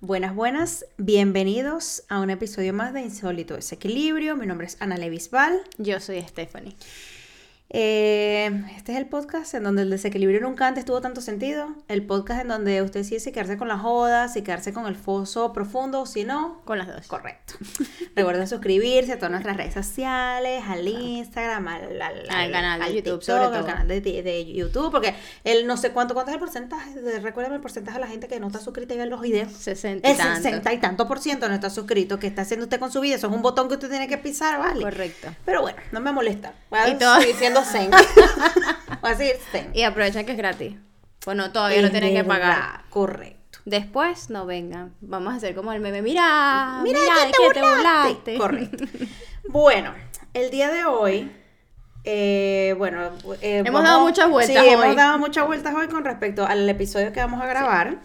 Buenas, buenas, bienvenidos a un episodio más de Insólito Desequilibrio. Mi nombre es Ana Levisval. Yo soy Stephanie. Eh, este es el podcast en donde el desequilibrio nunca antes tuvo tanto sentido. El podcast en donde usted decide si quedarse con la joda, si quedarse con el foso profundo, si no. Con las dos. Correcto. Recuerden suscribirse a todas nuestras redes sociales, al Instagram, al, al- Al canal de al YouTube, TikTok, sobre al todo. canal de, de YouTube, porque el no sé cuánto, cuánto es el porcentaje, recuérdame el porcentaje de la gente que no está suscrita y ve los videos. 60 y El tanto. 60 y tanto por ciento no está suscrito. ¿Qué está haciendo usted con su vida? Eso es un botón que usted tiene que pisar, ¿vale? Correcto. Pero bueno, no me molesta. Voy a Y todo- seguir siendo zen. Voy a seguir zen. Y aprovecha que es gratis. Bueno, todavía no Es tienen que pagar. Correcto. Después no vengan. Vamos a hacer como el meme. Mira, Mira, mira, que te que te burlaste. burlaste. Correcto. Bueno, el día de hoy. eh, bueno, eh, Hemos dado muchas vueltas Sí, hoy. hemos dado muchas vueltas hoy con respecto al episodio que vamos a grabar.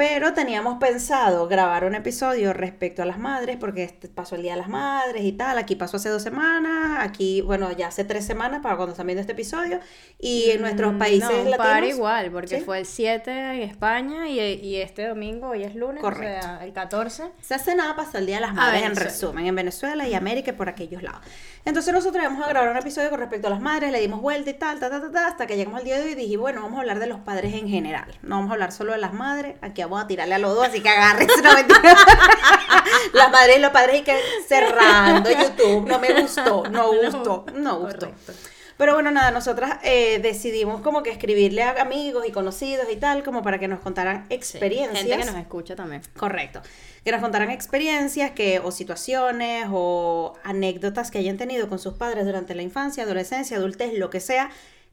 Pero teníamos pensado grabar un episodio respecto a las madres, porque este pasó el Día de las Madres y tal. Aquí pasó hace dos semanas, aquí, bueno, ya hace tres semanas para cuando están viendo este episodio. Y en nuestros Mm, países no, latinos. para igual, porque ¿sí? fue el 7 en España y, y este domingo, hoy es lunes, Correcto. o sea, el 14. Se hace nada pasa el Día de las A Madres, en resumen, en Venezuela y América y por aquellos lados. Entonces nosotros vamos a grabar un episodio con respecto a las madres, le dimos vuelta y tal, ta, ta, ta, ta, hasta que llegamos al día de hoy y dije, bueno, vamos a hablar de los padres en general. No vamos a hablar solo de las madres, aquí vamos a tirarle a los dos, así que agárrense, no mentira. Las madres y los padres y que cerrando YouTube, no me gustó, no gustó, no gustó. Correcto. Pero bueno, nada, nosotras eh, decidimos como que escribirle a amigos y conocidos y tal, como para que nos contaran Sí, experiencias. Gente que nos escucha también. Correcto. Que nos contaran experiencias que, o situaciones o anécdotas que hayan tenido con sus padres durante la infancia, adolescencia, adultez, lo que sea,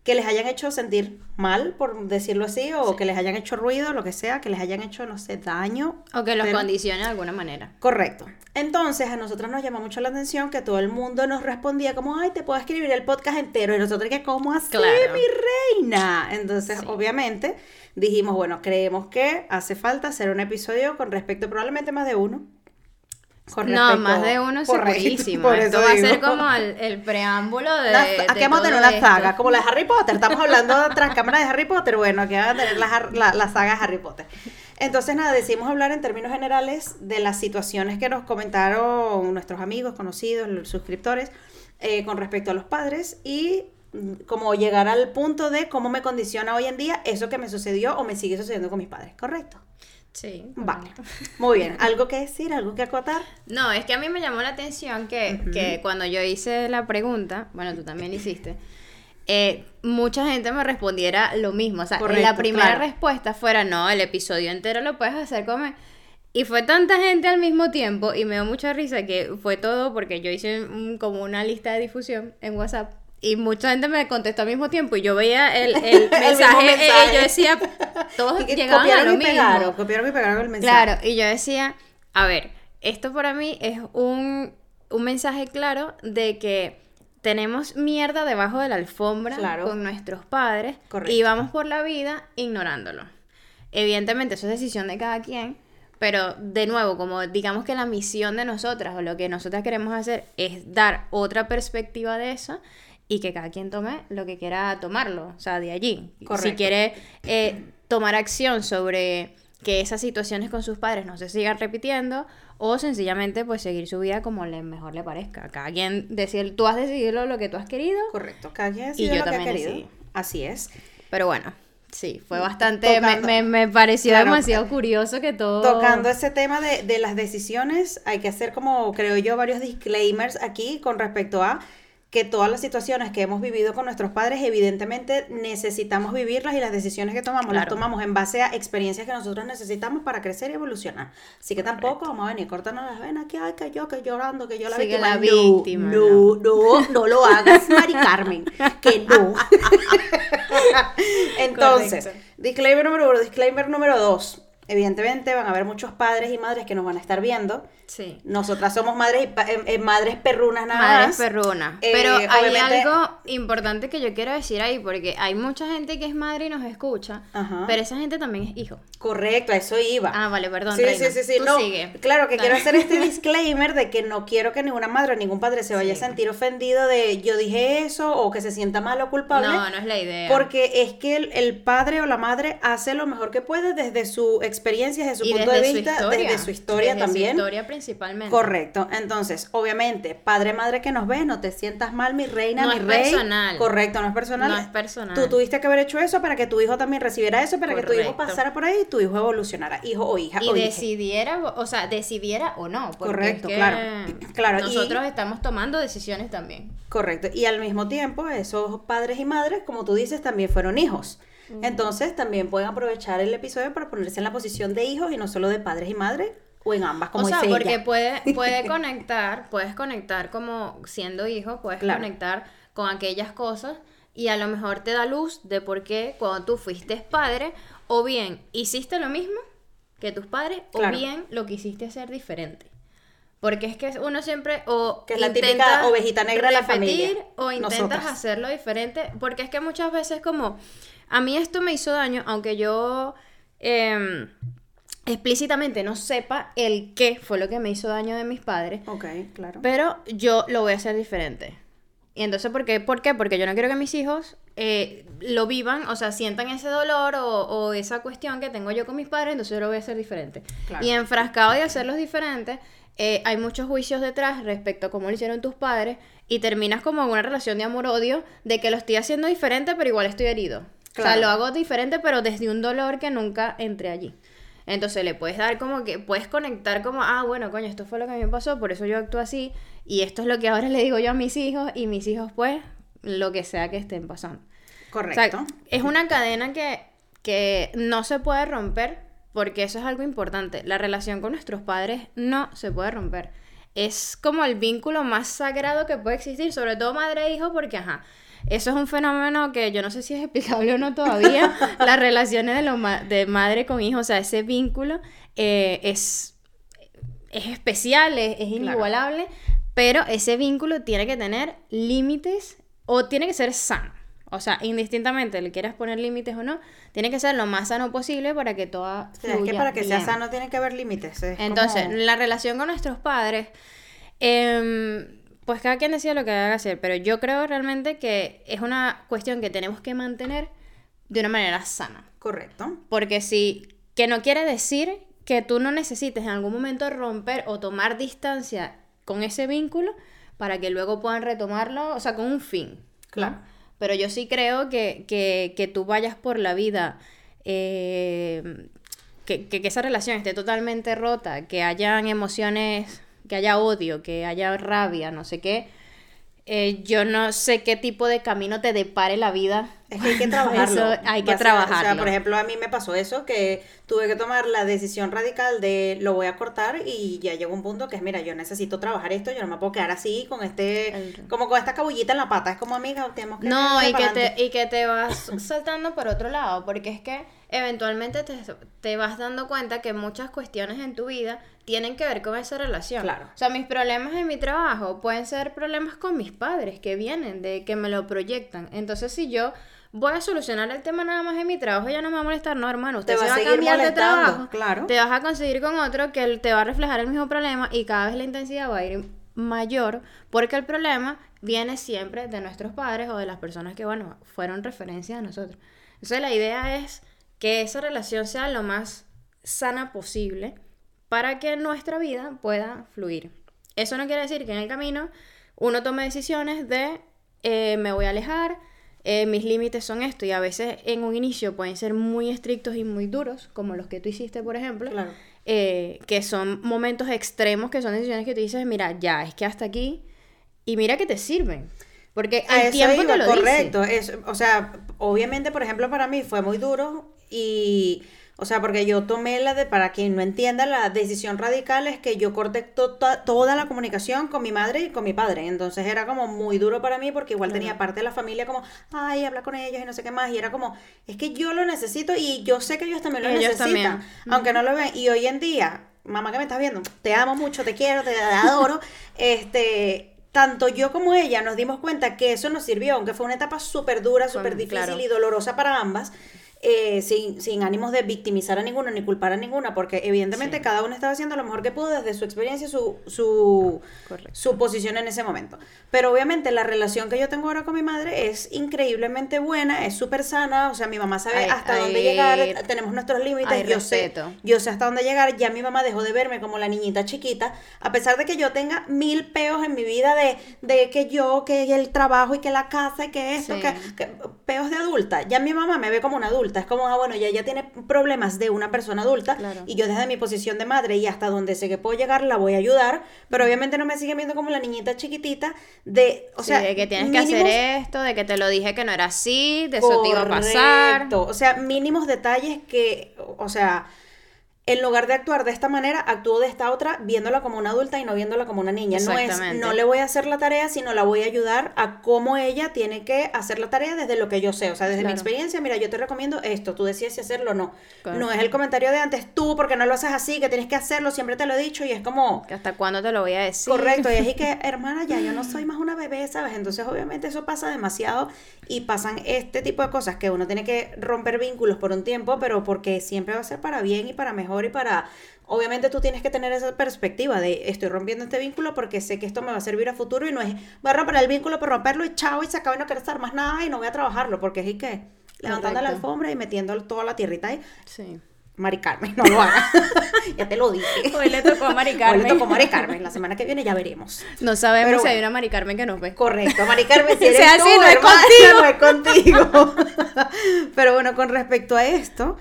que les hayan hecho sentir mal, por decirlo así, o que les hayan hecho ruido, lo que sea, que les hayan hecho, no sé, daño. O que los pero- condicione de alguna manera. Correcto. Entonces, a nosotros nos llamó mucho la atención que todo el mundo nos respondía como, ay, te puedo escribir el podcast entero. Y nosotros que, ¿cómo así, Claro. mi reina? Entonces, Sí. obviamente, dijimos, bueno, creemos que hace falta hacer un episodio con respecto, probablemente más de uno. No, más de uno Correcto, segurísimo. por Esto eso va a ser como el, el preámbulo de. Una- de aquí vamos a tener una saga, como la de Harry Potter. Estamos hablando tras cámara de Harry Potter. Bueno, aquí vamos a tener la, la, la saga de Harry Potter. Entonces, nada, decidimos hablar en términos generales de las situaciones que nos comentaron nuestros amigos, conocidos, los suscriptores, eh, con respecto a los padres y mm, como llegar al punto de cómo me condiciona hoy en día eso que me sucedió o me sigue sucediendo con mis padres. ¿Correcto? Sí. Vale. Muy bien. ¿Algo que decir? ¿Algo que acotar? No, es que a mí me llamó la atención que, que cuando yo hice la pregunta, bueno, tú también la hiciste, eh, mucha gente me respondiera lo mismo. O sea, Correcto, la primera claro. respuesta fuera, no, el episodio entero lo puedes hacer como... Y fue tanta gente al mismo tiempo y me dio mucha risa que fue todo porque yo hice un- como una lista de difusión en WhatsApp y mucha gente me contestó al mismo tiempo y yo veía el, el mensaje, eh, mensaje. yo decía, todos Y llegaban a copiaron lo y mismo. pegaron, copiaron y pegaron el mensaje. Claro, y yo decía, a ver, esto para mí es un, un mensaje claro de que tenemos mierda debajo de la alfombra Claro. con nuestros padres Correcto. y vamos por la vida ignorándolo. Evidentemente eso es decisión de cada quien, pero de nuevo, como digamos que la misión de nosotras o lo que nosotras queremos hacer es dar otra perspectiva de eso y que cada quien tome lo que quiera tomarlo, o sea, de allí. Si Correcto. quiere eh, tomar acción sobre que esas situaciones con sus padres no se sigan repitiendo o sencillamente pues seguir su vida como le mejor le parezca. Cada quien decir, tú has decidido lo que tú has querido, Correcto, cada quien Y decide yo lo que ha también querido. decidí. Así es. pero bueno, sí, fue bastante, me, me, me pareció Claro, demasiado curioso que todo... Tocando ese tema de, de las decisiones, hay que hacer como, creo yo, varios disclaimers aquí con respecto a que todas las situaciones que hemos vivido con nuestros padres, evidentemente necesitamos vivirlas y las decisiones que tomamos las Claro. tomamos en base a experiencias que nosotros necesitamos para crecer y evolucionar. Así que tampoco vamos a venir cortando las venas, que ay, que yo, que llorando, que yo la víctima. la No, víctima, No, no, no, lo hagas, Mari Carmen, que no. Entonces, Correcto. disclaimer número uno, disclaimer número dos. Evidentemente van a haber muchos padres y madres que nos van a estar viendo. Sí. Nosotras somos madres eh, eh, madres perrunas nada Madres más. perrunas. Eh, Pero hay obviamente- algo importante que yo quiero decir ahí, porque hay mucha gente que es madre y nos escucha, Ajá. pero esa gente también es hijo. Correcto, a eso iba. Ah, vale, perdón, Sí, Reina. sí, sí, sí. Tú No, sigue. claro que quiero hacer este disclaimer de que no quiero que ninguna madre o ningún padre se vaya Sí. a sentir ofendido de yo dije eso o que se sienta mal o culpable. No, no es la idea. Porque es que el, el padre o la madre hace lo mejor que puede desde su experiencias, de su Y punto de desde su vista, desde su historia desde su también. historia principalmente. Correcto. Entonces, obviamente, padre, madre que nos ves, no te sientas mal, mi reina, No mi es rey. personal. Correcto, no es personal. No es personal. Tú tuviste que haber hecho eso para que tu hijo también recibiera eso, para que tu hijo pasara por ahí y tu hijo evolucionara, hijo o hija. y o hija. decidiera, o sea, decidiera o no. Correcto, es que claro. Claro, y- Nosotros estamos tomando decisiones también. Correcto. Y al mismo tiempo, esos padres y madres, como tú dices, también fueron hijos. Entonces, también pueden aprovechar el episodio para ponerse en la posición de hijos y no solo de padres y madres, o en ambas, como o sea, porque ella. puede, puede conectar, puedes conectar como siendo hijo, puedes Claro. conectar con aquellas cosas y a lo mejor te da luz de por qué cuando tú fuiste padre, o bien hiciste lo mismo que tus padres, Claro. o bien lo quisiste hacer diferente. Porque es que uno siempre o Que es la típica ovejita negra de la familia. o intentas Nosotras. hacerlo diferente, porque es que muchas veces como a mí esto me hizo daño, aunque yo em, explícitamente no sepa el qué fue lo que me hizo daño de mis padres, Ok, claro. pero yo lo voy a hacer diferente. Y entonces, ¿por qué? ¿Por qué? Porque yo no quiero que mis hijos eh, lo vivan, o sea, sientan ese dolor o, o esa cuestión que tengo yo con mis padres, entonces yo lo voy a hacer diferente. Claro. Y enfrascado de hacerlos diferentes, eh, hay muchos juicios detrás respecto a cómo lo hicieron tus padres y terminas como en una relación de amor-odio de que lo estoy haciendo diferente, pero igual estoy herido. O sea, lo hago diferente, pero desde un dolor que nunca entré allí. Entonces le puedes dar como que, puedes conectar como, ah, bueno, coño, esto fue lo que a mí me pasó, por eso yo actúo así, y esto es lo que ahora le digo yo a mis hijos, y mis hijos, pues, lo que sea que estén pasando. O Correcto. sea, es una cadena que, que no se puede romper, porque eso es algo importante. La relación con nuestros padres no se puede romper. Es como el vínculo más sagrado que puede existir, sobre todo madre e hijo, porque, ajá, eso es un fenómeno que yo no sé si es explicable o no todavía. Las relaciones de, lo ma- de madre con hijo, o sea, ese vínculo eh, es, es especial, es, es inigualable, pero ese vínculo tiene que tener límites o tiene que ser sano. O sea, indistintamente le quieras poner límites o no, tiene que ser lo más sano posible para que toda O sea, es que para que sea sano tiene que haber límites. es Entonces, como- la relación con nuestros padres, em, pues cada quien decide lo que haga hacer, pero yo creo realmente que es una cuestión que tenemos que mantener de una manera sana. Correcto. Porque si, que no quiere decir que tú no necesites en algún momento romper o tomar distancia con ese vínculo para que luego puedan retomarlo, o sea, con un fin. ¿no? Claro. Pero yo sí creo que, que, que tú vayas por la vida, eh, que, que, que esa relación esté totalmente rota, que hayan emociones, que haya odio, que haya rabia, no sé qué. eh, yo no sé qué tipo de camino te depare la vida. Es que hay que trabajarlo. Eso hay que Básicamente, O sea, trabajarlo. por ejemplo, a mí me pasó eso, que tuve que tomar la decisión radical de lo voy a cortar y ya llegó un punto que es, mira, yo necesito trabajar esto, yo no me puedo quedar así con este, El- como con esta cabullita en la pata. Es como, amiga, tenemos que... No, y que, te, y que te vas saltando por otro lado, porque es que eventualmente te, te vas dando cuenta que muchas cuestiones en tu vida tienen que ver con esa relación. Claro. O sea, mis problemas en mi trabajo pueden ser problemas con mis padres que vienen, de que me lo proyectan. Entonces, si yo voy a solucionar el tema nada más en mi trabajo, ya no me va a molestar, no, hermano, usted Te va se a va a seguir cambiar de molestando, trabajo, claro. te vas a conseguir con otro que te va a reflejar el mismo problema y cada vez la intensidad va a ir mayor porque el problema viene siempre de nuestros padres o de las personas que, bueno, fueron referencia a nosotros. Entonces la idea es que esa relación sea lo más sana posible para que nuestra vida pueda fluir. Eso no quiere decir que en el camino uno tome decisiones de eh, me voy a alejar, eh, mis límites son esto y a veces en un inicio pueden ser muy estrictos y muy duros, como los que tú hiciste, por ejemplo, Claro. eh, que son momentos extremos, que son decisiones que tú dices, mira, ya, es que hasta aquí, y mira que te sirven, porque A el tiempo iba, te lo correcto. dice. Es, o sea, obviamente, por ejemplo, para mí fue muy duro y, o sea, porque yo tomé la de, para quien no entienda, la decisión radical es que yo corté to- to- toda la comunicación con mi madre y con mi padre. Entonces era como muy duro para mí porque igual tenía parte de la familia como, ay, habla con ellos y no sé qué más. Y era como, es que yo lo necesito y yo sé que ellos también lo Ellos necesitan, también. aunque no lo ven. Y hoy en día, mamá que me estás viendo, te amo mucho, te quiero, te adoro. este tanto yo como ella nos dimos cuenta que eso nos sirvió, aunque fue una etapa súper dura, súper difícil claro. y dolorosa para ambas. Eh, sin, sin ánimos de victimizar a ninguna ni culpar a ninguna, porque evidentemente Sí. cada uno estaba haciendo lo mejor que pudo desde su experiencia su, su, Correcto. su posición en ese momento. Pero obviamente la relación que yo tengo ahora con mi madre es increíblemente buena, es súper sana, o sea, mi mamá sabe hasta dónde llegar, tenemos nuestros límites, yo sé, yo sé hasta dónde llegar, ya mi mamá dejó de verme como la niñita chiquita, a pesar de que yo tenga mil peos en mi vida de, de que yo, que el trabajo y que la casa y que esto, Sí. que, que peos de adulta, ya mi mamá me ve como una adulta, es como, ah, bueno, ya ella tiene problemas de una persona adulta Claro. y yo desde mi posición de madre y hasta donde sé que puedo llegar la voy a ayudar, pero obviamente no me sigue viendo como la niñita chiquitita de, o Sí, sea, de que tienes que hacer esto, de que te lo dije que no era así, de eso te iba a pasar. Correcto. O sea, mínimos detalles que, o sea, en lugar de actuar de esta manera, actúo de esta otra, viéndola como una adulta y no viéndola como una niña. No es, no le voy a hacer la tarea, sino la voy a ayudar a cómo ella tiene que hacer la tarea desde lo que yo sé. O sea, desde mi experiencia, mira, yo te recomiendo esto, tú decides si hacerlo o no. Claro. No es el comentario de antes, tú, porque no lo haces así, que tienes que hacerlo, siempre te lo he dicho, y es como... ¿Hasta cuándo te lo voy a decir? Correcto, y es y que, hermana, ya yo no soy más una bebé, ¿sabes? Entonces, obviamente, eso pasa demasiado y pasan este tipo de cosas que uno tiene que romper vínculos por un tiempo, pero porque siempre va a ser para bien y para mejor y para. Obviamente, tú tienes que tener esa perspectiva de estoy rompiendo este vínculo porque sé que esto me va a servir a futuro y no es voy a romper el vínculo por romperlo y chao y se acaba y no quiero estar más nada y no voy a trabajarlo porque es y que levantando la Correcto. alfombra y metiendo toda la tierrita ahí. Sí. Mari Carmen, no lo hagas. ya te lo dije. Hoy le tocó a Mari Hoy Carmen. le tocó a Mari Carmen. La semana que viene ya veremos. No sabemos Pero si hay una Mari Carmen que nos ve. Correcto, Mari Carmen, si eres sea, tú, sí, no es hermana, no es contigo. Pero bueno, con respecto a esto,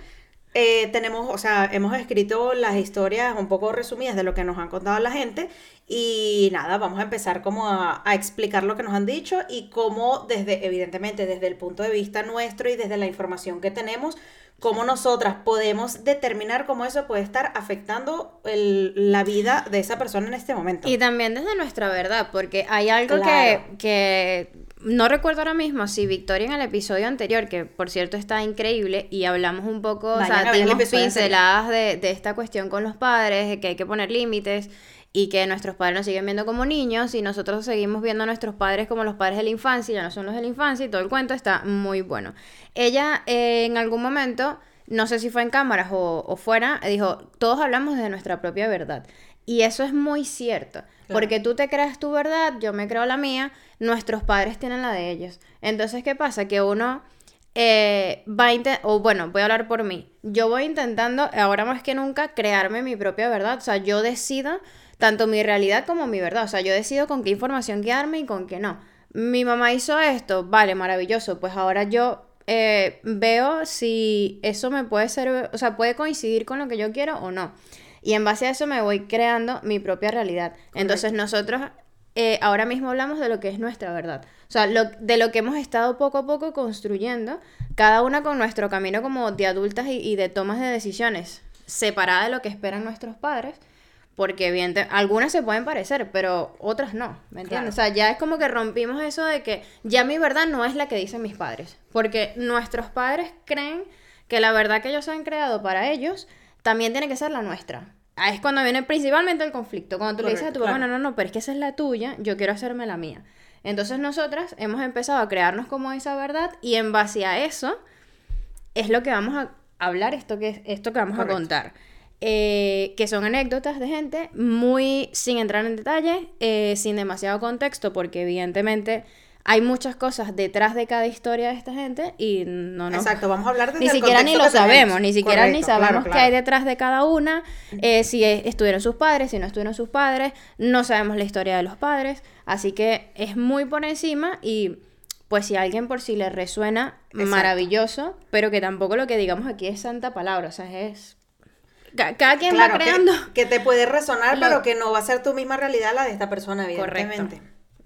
eh, tenemos, o sea, hemos escrito las historias un poco resumidas de lo que nos han contado la gente y nada, vamos a empezar como a, a explicar lo que nos han dicho y cómo desde, evidentemente, desde el punto de vista nuestro y desde la información que tenemos, cómo nosotras podemos determinar cómo eso puede estar afectando el- la vida de esa persona en este momento. Y también desde nuestra verdad, porque hay algo Claro. que, que no recuerdo ahora mismo si Victoria en el episodio anterior, que por cierto está increíble, y hablamos un poco, o Vayan sea, a ver el dimos pinceladas de, de esta cuestión con los padres, de que hay que poner límites y que nuestros padres nos siguen viendo como niños y nosotros seguimos viendo a nuestros padres como los padres de la infancia, ya no son los de la infancia y todo el cuento está muy bueno. Ella eh, en algún momento, no sé si fue en cámaras o, o fuera, dijo, todos hablamos de nuestra propia verdad. Y eso es muy cierto, porque tú te creas tu verdad, yo me creo la mía, nuestros padres tienen la de ellos. Entonces, ¿qué pasa? Que uno eh, va o bueno, voy a hablar por mí. Yo voy intentando, ahora más que nunca, crearme mi propia verdad. O sea, yo decido tanto mi realidad como mi verdad. O sea, yo decido con qué información quedarme y con qué no. Mi mamá hizo esto, vale, maravilloso. Pues ahora yo eh, veo si eso me puede ser, o sea, puede coincidir con lo que yo quiero o no. Y en base a eso me voy creando mi propia realidad. Entonces nosotros eh, ahora mismo hablamos de lo que es nuestra verdad. O sea, lo- de lo que hemos estado poco a poco construyendo, cada una con nuestro camino como de adultas y, y de tomas de decisiones, separada de lo que esperan nuestros padres, porque bien, algunas se pueden parecer, pero otras no, ¿me entiendes? O sea, ya es como que rompimos eso de que ya mi verdad no es la que dicen mis padres, porque nuestros padres creen que la verdad que ellos han creado para ellos también tiene que ser la nuestra. Ahí es cuando viene principalmente el conflicto, cuando tú le dices a tu claro. no, no, no, pero es que esa es la tuya, yo quiero hacerme la mía. Entonces nosotras hemos empezado a crearnos como esa verdad y en base a eso es lo que vamos a hablar, esto que, esto que vamos Correcto. a contar. Eh, que son anécdotas de gente muy sin entrar en detalle, eh, sin demasiado contexto, porque evidentemente hay muchas cosas detrás de cada historia de esta gente y no nos Exacto, vamos a hablar desde ni siquiera ni lo que sabemos, ni siquiera ni Correcto, sabemos claro, qué claro. hay detrás de cada una, eh, si estuvieron sus padres, si no estuvieron sus padres, no sabemos la historia de los padres, así que es muy por encima y pues si a alguien por si le resuena, Exacto. maravilloso, pero que tampoco lo que digamos aquí es santa palabra, o sea, es... ca- Cada quien Claro, va que- creando... Que, te puede resonar, Lo- pero que no va a ser tu misma realidad la de esta persona, Correcto.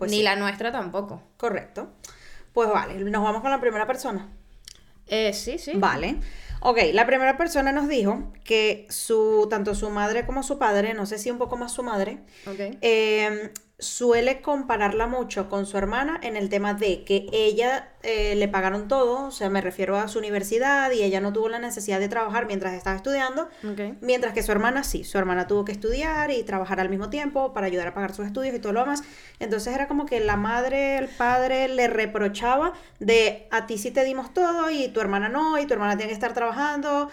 Pues ni sí, la nuestra tampoco. Correcto. Pues vale, nos vamos con la primera persona. Eh, sí, sí. Vale. Ok, la primera persona nos dijo que su, tanto su madre como su padre, no sé si un poco más su madre, Ok. eh, suele compararla mucho con su hermana en el tema de que ella eh, le pagaron todo, o sea, me refiero a su universidad y ella no tuvo la necesidad de trabajar mientras estaba estudiando, Ok. mientras que su hermana sí, su hermana tuvo que estudiar y trabajar al mismo tiempo para ayudar a pagar sus estudios y todo lo demás. Entonces era como que la madre, el padre le reprochaba de a ti sí te dimos todo y tu hermana no, y tu hermana tiene que estar trabajando,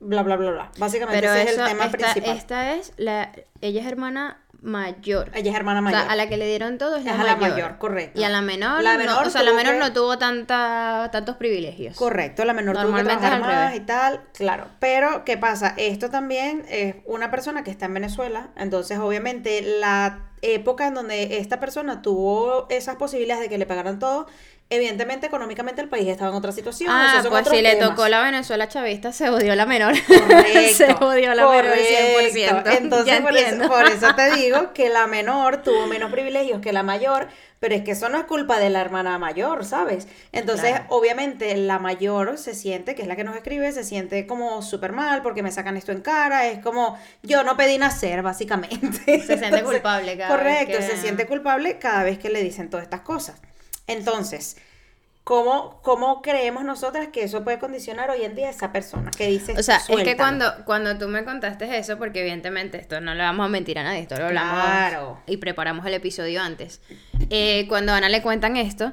bla, bla, bla, bla. Básicamente Pero ese eso, es el tema esta, principal. esta es la, ella es hermana mayor. Ella es hermana O mayor. sea, a la que le dieron todo es la Es a la mayor. correcto. Y a la menor, La no- menor o sea, la menor que- no tuvo tanta, tantos privilegios. Correcto, la menor tuvo que trabajar más y tal, claro. Pero, ¿qué pasa? Esto también es una persona que está en Venezuela, entonces obviamente la época en donde esta persona tuvo esas posibilidades de que le pagaran todo, evidentemente económicamente el país estaba en otra situación. Ah, pues si le temas. tocó la Venezuela chavista, se odió la menor. Correcto, se odió la menor correcto. 100%. Entonces, por eso, entiendo. por eso te digo que la menor tuvo menos privilegios que la mayor, pero es que eso no es culpa de la hermana mayor, ¿sabes? Entonces, Claro. obviamente, la mayor se siente, que es la que nos escribe, se siente como súper mal porque me sacan esto en cara, es como, yo no pedí nacer, básicamente. Se siente culpable cada vez Correcto, que- se siente culpable cada vez que le dicen todas estas cosas. Entonces, ¿cómo, cómo creemos nosotras que eso puede condicionar hoy en día a esa persona que dice O sea, es que cuando, cuando tú me contaste eso, porque evidentemente esto no le vamos a mentir a nadie, esto lo hablamos Claro. y preparamos el episodio antes. Eh, cuando a Ana le cuentan esto,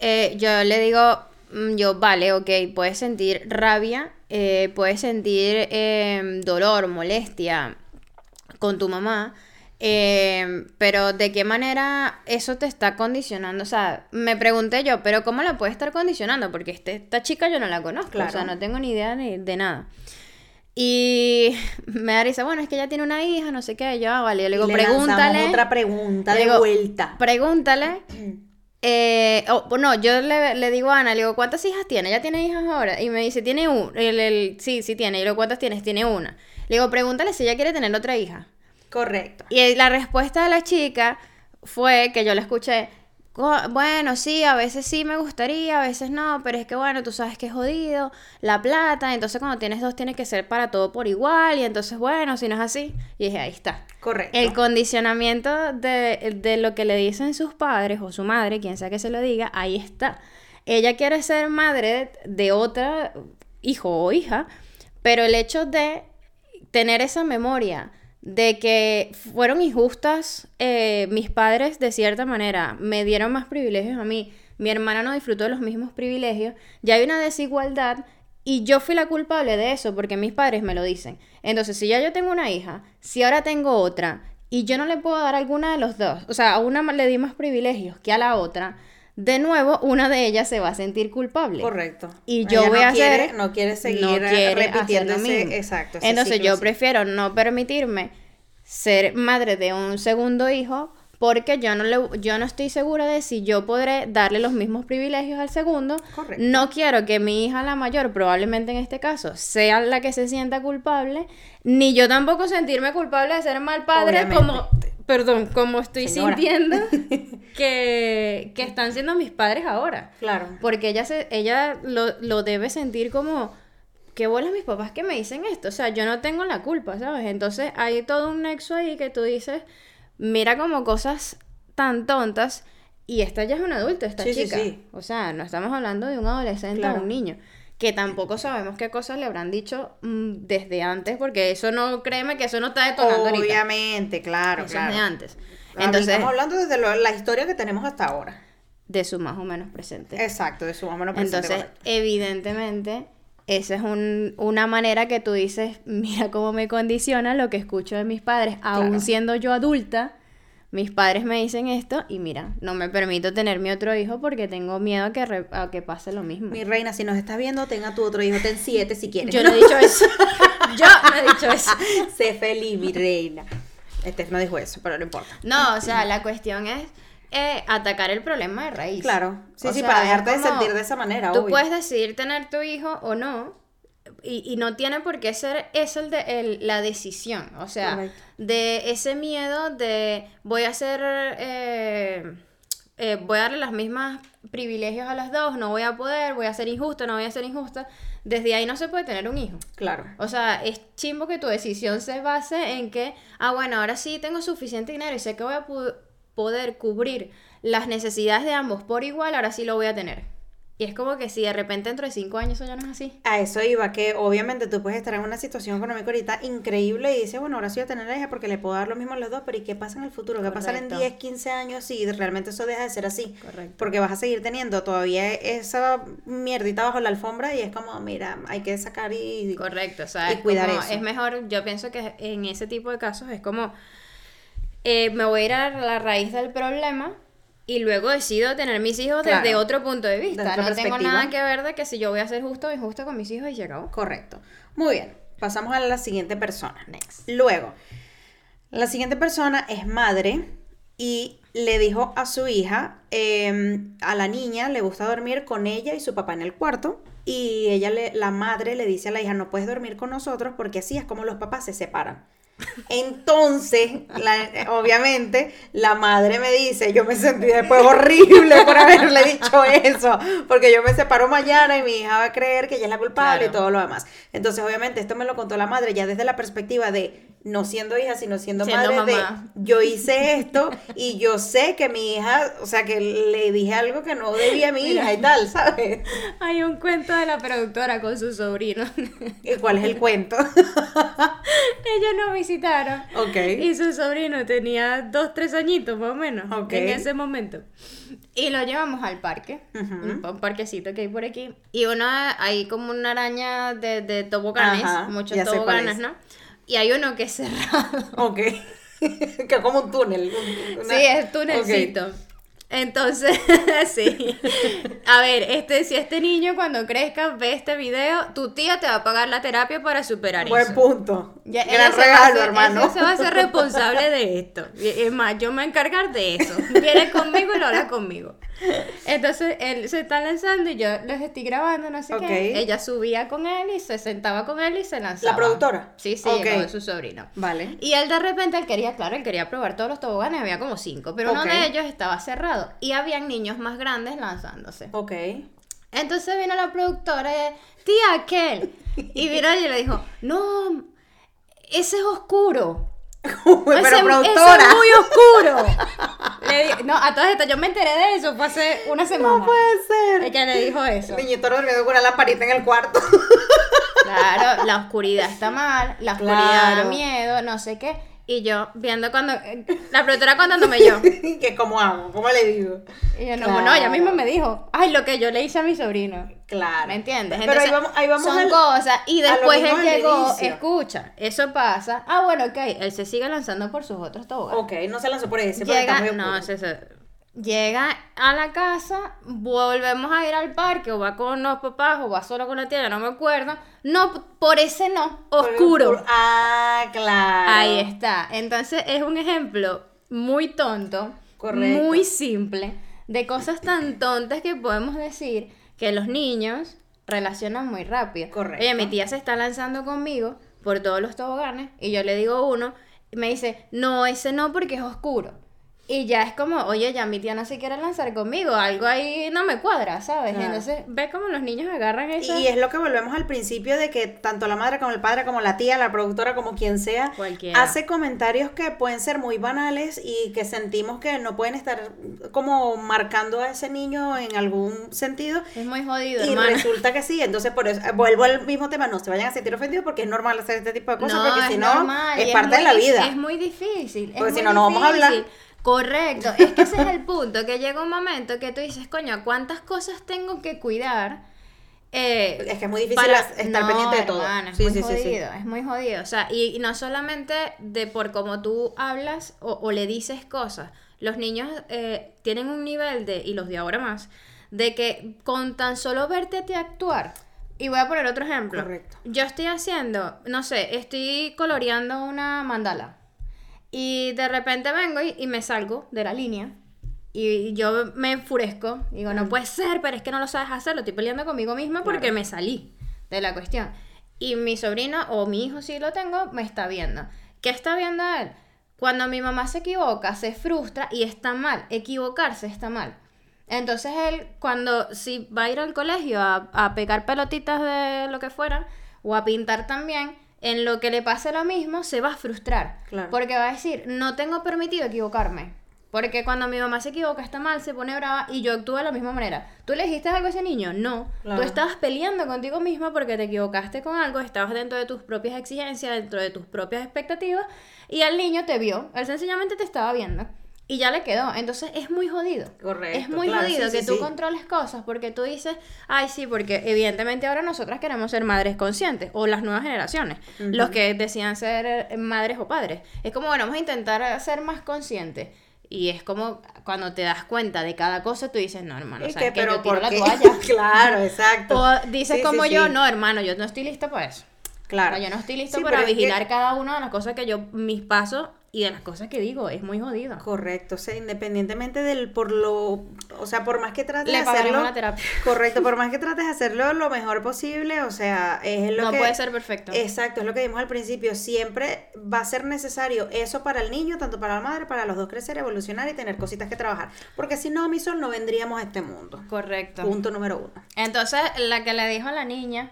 eh, yo le digo, mm, yo, vale, ok, puedes sentir rabia, eh, puedes sentir eh, dolor, molestia con tu mamá, eh, pero ¿de qué manera eso te está condicionando? O sea, me pregunté yo, pero ¿cómo la puede estar condicionando? Porque este- esta chica yo no la conozco, o sea, Claro. no tengo ni idea ni de nada. Y me da risa, bueno, es que ella tiene una hija, no sé qué, yo, ah, vale, yo le digo, le pregúntale. otra pregunta de digo, vuelta. Pregúntale. Eh, oh, no, yo le, le digo a Ana, le digo, ¿cuántas hijas tiene? ¿Ella tiene hijas ahora? Y me dice, tiene una. El, el- sí, sí tiene. Y le digo, ¿cuántas tienes? Tiene una. Le digo, pregúntale si ella quiere tener otra hija. Correcto. Y la respuesta de la chica fue que yo la escuché. "Co- Bueno, sí, a veces sí me gustaría, a veces no, pero es que bueno, tú sabes que es jodido, la plata, entonces cuando tienes dos tiene que ser para todo por igual, y entonces bueno, si no es así, y dije, ahí está. Correcto. El condicionamiento de, de lo que le dicen sus padres o su madre, quien sea que se lo diga, ahí está. Ella quiere ser madre de otra hijo o hija, pero el hecho de tener esa memoria de que fueron injustas eh, mis padres de cierta manera, me dieron más privilegios a mí, mi hermana no disfrutó de los mismos privilegios, ya hay una desigualdad y yo fui la culpable de eso porque mis padres me lo dicen. Entonces, si ya yo tengo una hija, si ahora tengo otra y yo no le puedo dar alguna de los dos, o sea, a una le di más privilegios que a la otra, de nuevo una de ellas se va a sentir culpable. Correcto. Y yo Ella voy no a quiere- hacer. No quiere seguir no quiere repitiendo. Exacto. ese Entonces yo así. prefiero no permitirme ser madre de un segundo hijo porque yo no, le, yo no estoy segura de si yo podré darle los mismos privilegios al segundo. Correcto. No quiero que mi hija, la mayor, probablemente en este caso, sea la que se sienta culpable, ni yo tampoco sentirme culpable de ser mal padre Obviamente. como, perdón, como estoy Señora. sintiendo que, que están siendo mis padres ahora. Claro. Porque ella se, ella lo, lo debe sentir como qué bolas mis papás que me dicen esto. O sea, yo no tengo la culpa, ¿sabes? Entonces hay todo un nexo ahí que tú dices, mira como cosas tan tontas. Y esta ya es un adulto, esta Sí, sí, chica. sí. O sea, no estamos hablando de un adolescente Claro. o un niño. Que tampoco sabemos qué cosas le habrán dicho mm, desde antes, porque eso no, créeme que eso no está detonando ahorita. Obviamente, claro, Eso claro. es de antes. Entonces, Entonces, estamos hablando desde lo- la historia que tenemos hasta ahora. de su más o menos presente. Exacto, de su más o menos presente, Entonces, correcto. evidentemente, esa es un- una manera que tú dices, mira cómo me condiciona lo que escucho de mis padres, aún Claro. siendo yo adulta. Mis padres me dicen esto y mira, no me permito tener mi otro hijo porque tengo miedo a que, re- a que pase lo mismo. Mi reina, si nos estás viendo, tenga tu otro hijo, ten siete si quieres. Yo no he dicho eso. yo no he dicho eso. sé feliz, mi reina. Este no dijo eso, pero no importa. No, o sea, la cuestión es eh, atacar el problema de raíz. Claro. Sí, O sí, sea, para dejarte de sentir de esa manera, Tú obvio. puedes decidir tener tu hijo o no. Y, y no tiene por qué ser eso el de, el- la decisión. O sea, Correcto. de ese miedo de voy a hacer. eh, eh, voy a darle las mismas privilegios a las dos, no voy a poder, voy a ser injusta, no voy a ser injusta. Desde ahí no se puede tener un hijo. Claro. O sea, es chimbo que tu decisión se base en que, ah, bueno, ahora sí tengo suficiente dinero y sé que voy a poder cubrir las necesidades de ambos por igual, ahora sí lo voy a tener. Y es como que si de repente dentro de cinco años eso ya no es así. A eso iba, que obviamente tú puedes estar en una situación económica ahorita increíble y dices, bueno, ahora sí voy a tener hija porque le puedo dar lo mismo a los dos, pero ¿y qué pasa en el futuro? ¿Qué pasa en Correcto. 10, 15 años si realmente eso deja de ser así? Correcto. Porque vas a seguir teniendo todavía esa mierdita bajo la alfombra y es como, mira, hay que sacar y... Correcto, o sea, y es, cuidar como- eso. es mejor, yo pienso que en ese tipo de casos es como, eh, me voy a ir a la raíz del problema y luego decido tener mis hijos desde otro punto de vista. Desde no tengo nada que ver de que si yo voy a ser justo o injusto con mis hijos y se acabó. Correcto. Muy bien, pasamos a la siguiente persona. Next. Luego, la siguiente persona es madre y le dijo a su hija, em, a la niña le gusta dormir con ella y su papá en el cuarto. Y ella, le, la madre le dice a la hija, no puedes dormir con nosotros porque así es como los papás se separan. Entonces, la- obviamente, la madre me dice, yo me sentí después horrible por haberle dicho eso, porque yo me separo mañana y mi hija va a creer que ella es la culpable y todo lo demás. Entonces, obviamente, esto me lo contó la madre ya desde la perspectiva de no siendo hija, sino siendo, Siendo madre mamá. de yo hice esto y yo sé que mi hija, o sea, que le dije algo que no debía a mi hija y tal, ¿sabes? Hay un cuento de la productora con su sobrino. ¿Y ¿Cuál es el cuento? Ellos nos visitaron. Ok. Y su sobrino tenía dos, tres añitos más o menos Ok. en ese momento. Y lo llevamos al parque, un, pa- un parquecito que hay por aquí. Y uno, hay como una araña de, de toboganes, Ajá, muchos toboganes, es. ¿no? Y hay uno que es cerrado. Ok. que es como un túnel. un- una- Sí, es tunelcito. Entonces, sí. A ver, este, si este niño cuando crezca ve este video, tu tía te va a pagar la terapia para superar Ok, Buen eso. punto. Ya, Gran regalo, hacer- hermano. ella se va a hacer responsable de esto. Y- Es más, yo me voy a encargar de eso. Viene conmigo y lo habla conmigo. Entonces, él se está lanzando y yo los estoy grabando, no sé qué. Ella subía con él y se sentaba con él y se lanzaba. ¿La productora? Sí, sí, Ok. con su sobrino. Vale. Y él de repente, él quería, claro, él quería probar todos los toboganes, había como cinco, pero uno de ellos estaba cerrado y habían niños más grandes lanzándose. Ok. Entonces vino la productora y tía, aquel. Y vino y le dijo, no, ese es oscuro. Pero ese, productora. es muy oscuro. Le no, a todas estas, yo me enteré de eso, fue hace una semana. No puede ser. Ella le dijo eso. Niñito durmiendo con una lamparita en el cuarto. Claro, la oscuridad está mal, la oscuridad da Claro. miedo, no sé qué. Y yo viendo cuando, la productora contándome yo. que cómo hago, cómo le digo. Y yo no, Claro. no, ella misma me dijo, ay, lo que yo le hice a mi sobrino. Claro. ¿Me entiendes? Pero ahí Entonces, vamos, ahí vamos son al- cosas. Y después él llegó, escucha, eso pasa. Ah, bueno, ok, él se sigue lanzando por sus otros toboganes. Ok, no se lanzó por ese, está Llega, muy no, oscuro. se- se- llega a la casa, volvemos a ir al parque, o va con los papás, o va solo con la tía, no me acuerdo. No, por ese no, Por oscuro. Ah, claro. Ahí está. Entonces es un ejemplo muy tonto, Correcto. muy simple, de cosas tan tontas que podemos decir que los niños relacionan muy rápido. Correcto. Oye, mi tía se está lanzando conmigo por todos los toboganes y yo le digo uno y me dice, no, ese no porque es oscuro. Y ya es como, oye, ya mi tía no se quiere lanzar conmigo, algo ahí no me cuadra, ¿sabes? Claro. Entonces, ve cómo los niños agarran eso. Y es lo que volvemos al principio de que tanto la madre como el padre, como la tía, la productora, como quien sea, Cualquiera. hace comentarios que pueden ser muy banales y que sentimos que no pueden estar como marcando a ese niño en algún sentido. Es muy jodido, Y resulta que sí, entonces por eso vuelvo al mismo tema, no se vayan a sentir ofendidos porque es normal hacer este tipo de cosas, porque si no, es parte de muy la vida. Es muy difícil. es Porque si no, no vamos a hablar. Correcto, es que ese es el punto, que llega un momento que tú dices, coño, ¿cuántas cosas tengo que cuidar? Eh, Es que es muy difícil estar No, pendiente de todo. es Sí, muy sí, sí, sí. jodido, es muy jodido. O sea, y, y no solamente de por cómo tú hablas o, o le dices cosas. Los niños eh, tienen un nivel de, y los de ahora más, de que con tan solo verte a ti actuar, y voy a poner otro ejemplo. Correcto. Yo estoy haciendo, no sé, estoy coloreando una mandala. Y de repente vengo y, y me salgo de la línea. Y yo me enfurezco. Digo, Mm. no puede ser, pero es que no lo sabes hacer. Lo estoy peleando conmigo misma porque Claro. me salí de la cuestión. Y mi sobrina o mi hijo, si lo tengo, me está viendo. ¿Qué está viendo él? Cuando mi mamá se equivoca, se frustra y está mal. Equivocarse está mal. Entonces él, cuando si va a ir al colegio a, a pegar pelotitas de lo que fuera, o a pintar también, en lo que le pase lo mismo, se va a frustrar. Claro. Porque va a decir, no tengo permitido equivocarme. Porque cuando mi mamá se equivoca, está mal, se pone brava y yo actúo de la misma manera. ¿Tú le dijiste algo a ese niño? No. Claro. Tú estabas peleando contigo misma porque te equivocaste con algo, estabas dentro de tus propias exigencias, dentro de tus propias expectativas y el niño te vio. Él sencillamente te estaba viendo. Y ya le quedó. Entonces es muy jodido. Correcto, Es muy claro, jodido sí, que sí, tú sí. controles cosas porque tú dices, ay, sí, porque evidentemente ahora nosotras queremos ser madres conscientes o las nuevas generaciones, los que decían ser eh, madres o padres. Es como, bueno, vamos a intentar ser más conscientes. Y es como cuando te das cuenta de cada cosa, tú dices, no, hermano, ¿Y ¿sabes qué? que Pero yo tiro ¿por la toalla. claro, exacto. O dices como yo, no, hermano, yo no estoy lista para eso. Claro. O sea, yo no estoy listo para que- vigilar cada una de las cosas que yo, mis pasos y de las cosas que digo. Es muy jodido. Correcto, o sea, independientemente del por lo, o sea, por más que trates Le de hacerlo, la terapia. correcto, por más que trates de hacerlo lo mejor posible, o sea, es lo No que puede ser perfecto. Exacto, es lo que dijimos al principio, siempre va a ser necesario eso para el niño, tanto para la madre, para los dos crecer, evolucionar y tener cositas que trabajar, porque si no, mi sol, no vendríamos a este mundo. Correcto. Punto número uno. Entonces, la que le dijo a la niña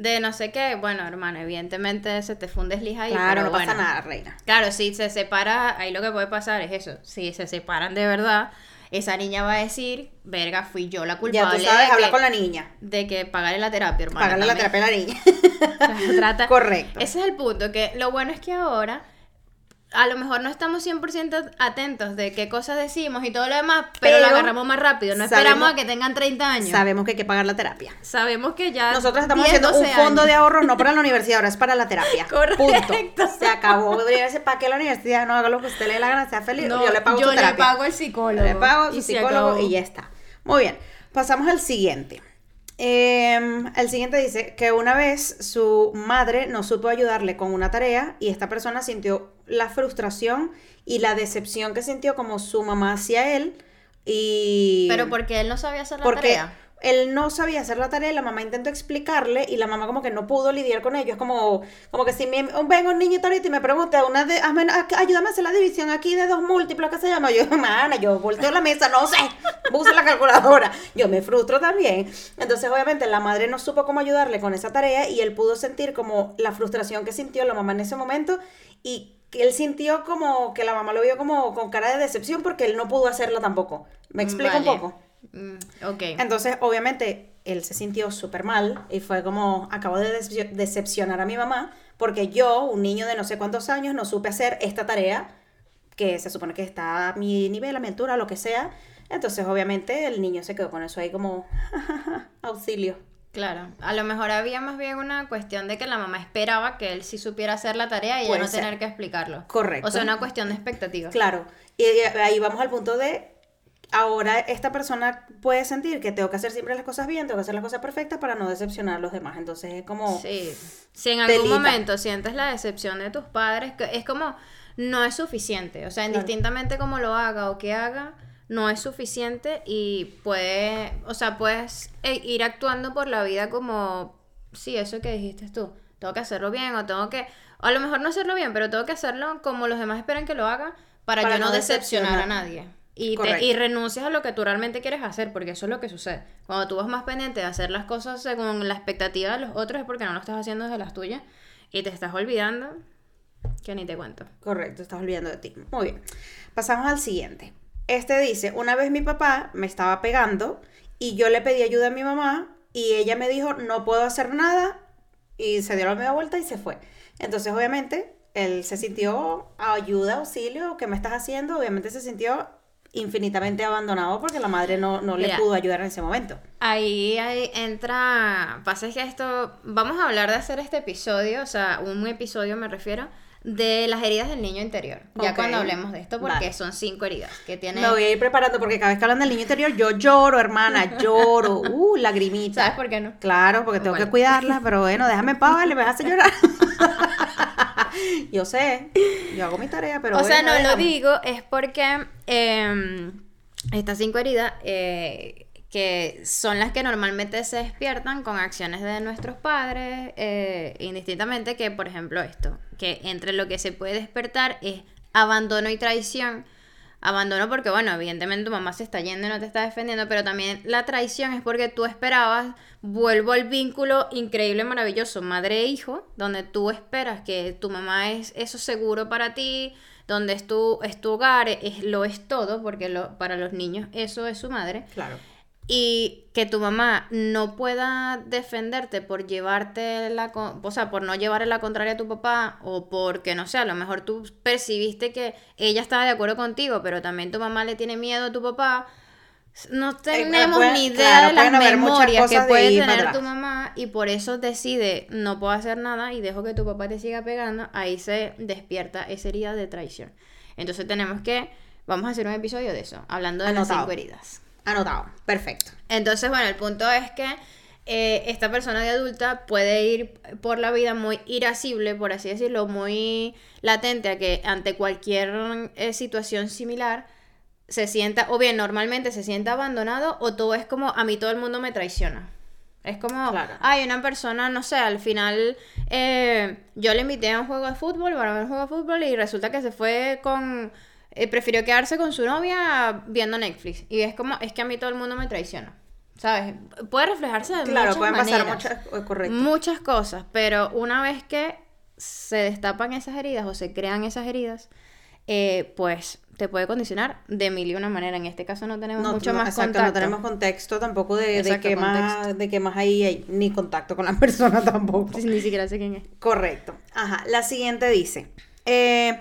de no sé qué, bueno, hermano, evidentemente se te fundes lija ahí, Claro, pero no pasa nada, reina. Claro, si se separa, ahí lo que puede pasar es eso. Si se separan de verdad, esa niña va a decir, verga, fui yo la Ya culpable tú sabes, de, habla que, con la niña, de que pagarle la terapia, hermano. pagarle la terapia a la niña. O sea, trata- Correcto. Ese es el punto, que lo bueno es que ahora a lo mejor no estamos 100% atentos de qué cosas decimos y todo lo demás, pero, lo Pero agarramos más rápido. No sabemos- esperamos a que tengan 30 años. Sabemos que hay que pagar la terapia. Sabemos que ya. Nosotros estamos 10, haciendo un 12 fondo de ahorro no para la universidad, ahora es para la terapia. Correcto. Punto. Se acabó. ¿para qué la universidad? No haga lo que usted le dé la gana, sea feliz. No, yo le pago yo su le terapia. pago el psicólogo. Le pago su y psicólogo y ya está. Muy bien. Pasamos al siguiente. Em, el siguiente dice que una vez su madre no supo ayudarle con una tarea y esta persona sintió la frustración y la decepción que sintió como su mamá hacia él y Pero porque él no sabía hacer la porque tarea. Él no sabía hacer la tarea y la mamá intentó explicarle y la mamá como que no pudo lidiar con ello. Es como, como que si me, venga un niñito ahorita y me pregunta, una de, hazme- ayúdame a hacer la división aquí de dos múltiplos, ¿qué se llama? Yo, mana, yo volteo la mesa, no sé, puse la calculadora. Yo me frustro también. Entonces, obviamente, la madre no supo cómo ayudarle con esa tarea y él pudo sentir como la frustración que sintió la mamá en ese momento y que él sintió como que la mamá lo vio como con cara de decepción porque él no pudo hacerla tampoco. ¿Me explico un poco? Mm, ok. Entonces, obviamente, él se sintió súper mal y fue como, acabo de decepcio- decepcionar a mi mamá porque yo, un niño de no sé cuántos años, no supe hacer esta tarea que se supone que está a mi nivel, a mi altura, lo que sea. Entonces, obviamente, el niño se quedó con eso ahí como, auxilio. Claro. A lo mejor había más bien una cuestión de que la mamá esperaba que él sí supiera hacer la tarea y Puede no ser. tener que explicarlo. Correcto. O sea, una cuestión de expectativas. Claro. Y ahí vamos al punto de, ahora esta persona puede sentir que tengo que hacer siempre las cosas bien, tengo que hacer las cosas perfectas para no decepcionar a los demás. Entonces, es como... Sí. Si en algún momento sientes la decepción de tus padres, es como, no es suficiente. O sea, Claro. indistintamente como lo haga o que haga, no es suficiente y puede, o sea, puedes eh, ir actuando por la vida como, sí, eso que dijiste tú, tengo que hacerlo bien o tengo que, o a lo mejor no hacerlo bien, pero tengo que hacerlo como los demás esperan que lo haga para, Para yo no, decepcionar a nadie. Y, te- Correcto. y renuncias a lo que tú realmente quieres hacer, porque eso es lo que sucede. Cuando tú vas más pendiente de hacer las cosas según la expectativa de los otros, es porque no lo estás haciendo desde las tuyas y te estás olvidando que ni te cuento. Correcto, estás olvidando de ti. Muy bien. Pasamos al siguiente. Este dice, una vez mi papá me estaba pegando y yo le pedí ayuda a mi mamá y ella me dijo, no puedo hacer nada y se dio la media vuelta y se fue. Entonces, obviamente, él se sintió ayuda, auxilio, ¿qué me estás haciendo? Obviamente se sintió infinitamente abandonado porque la madre no, no le Mira. pudo ayudar en ese momento. Ahí, ahí entra, pasa es que esto, vamos a hablar de hacer este episodio, o sea, un episodio me refiero, de las heridas del niño interior. Ya cuando hablemos de esto, porque Vale. son cinco heridas que tienen... Me voy a ir preparando porque cada vez que hablan del niño interior yo lloro, hermana, lloro, uh, lagrimita. ¿Sabes por qué no? Claro, porque tengo Bueno. que cuidarla, pero bueno, déjame en paz, vale, me hace llorar. yo sé, yo hago mi tarea, pero o sea, no lo digo, es porque eh, estas cinco heridas, eh, que son las que normalmente se despiertan con acciones de nuestros padres, eh, indistintamente que, por ejemplo, esto, que entre lo que se puede despertar es abandono y traición Abandono porque, bueno, evidentemente tu mamá se está yendo y no te está defendiendo, pero también la traición es porque tú esperabas, vuelvo al vínculo increíble, maravilloso, madre e hijo, donde tú esperas que tu mamá es eso seguro para ti, donde es tu, es tu hogar, es, lo es todo, porque lo, para los niños eso es su madre. Claro. Y que tu mamá no pueda defenderte por llevarte la... O sea, por no llevarle la contraria a tu papá o porque, no sé, a lo mejor tú percibiste que ella estaba de acuerdo contigo, pero también tu mamá le tiene miedo a tu papá. No tenemos ni idea de las memorias que puede tener tu mamá y por eso decide no puedo hacer nada y dejo que tu papá te siga pegando. Ahí se despierta esa herida de traición. Entonces tenemos que... Vamos a hacer un episodio de eso, hablando de las cinco heridas. Anotado, perfecto. Entonces, bueno, el punto es que eh, esta persona de adulta puede ir por la vida muy irascible, por así decirlo, muy latente a que ante cualquier eh, situación similar se sienta, o bien normalmente se sienta abandonado, o todo es como a mí todo el mundo me traiciona. Es como, hay una persona, no sé, al final eh, yo le invité a un juego de fútbol, para ver un juego de fútbol, y resulta que se fue con eh, prefirió quedarse con su novia viendo Netflix. Y es como, es que a mí todo el mundo me traiciona. ¿Sabes? Puede reflejarse de claro, muchas pueden pasar muchas, eh, correcto. muchas cosas, pero una vez que se destapan esas heridas o se crean esas heridas, eh, pues te puede condicionar de mil y una manera. En este caso no tenemos mucho más contacto. No tenemos contexto tampoco de, de qué más, de qué más ahí hay, ni contacto con la persona tampoco. ni siquiera sé quién es. Correcto. Ajá. La siguiente dice. Eh,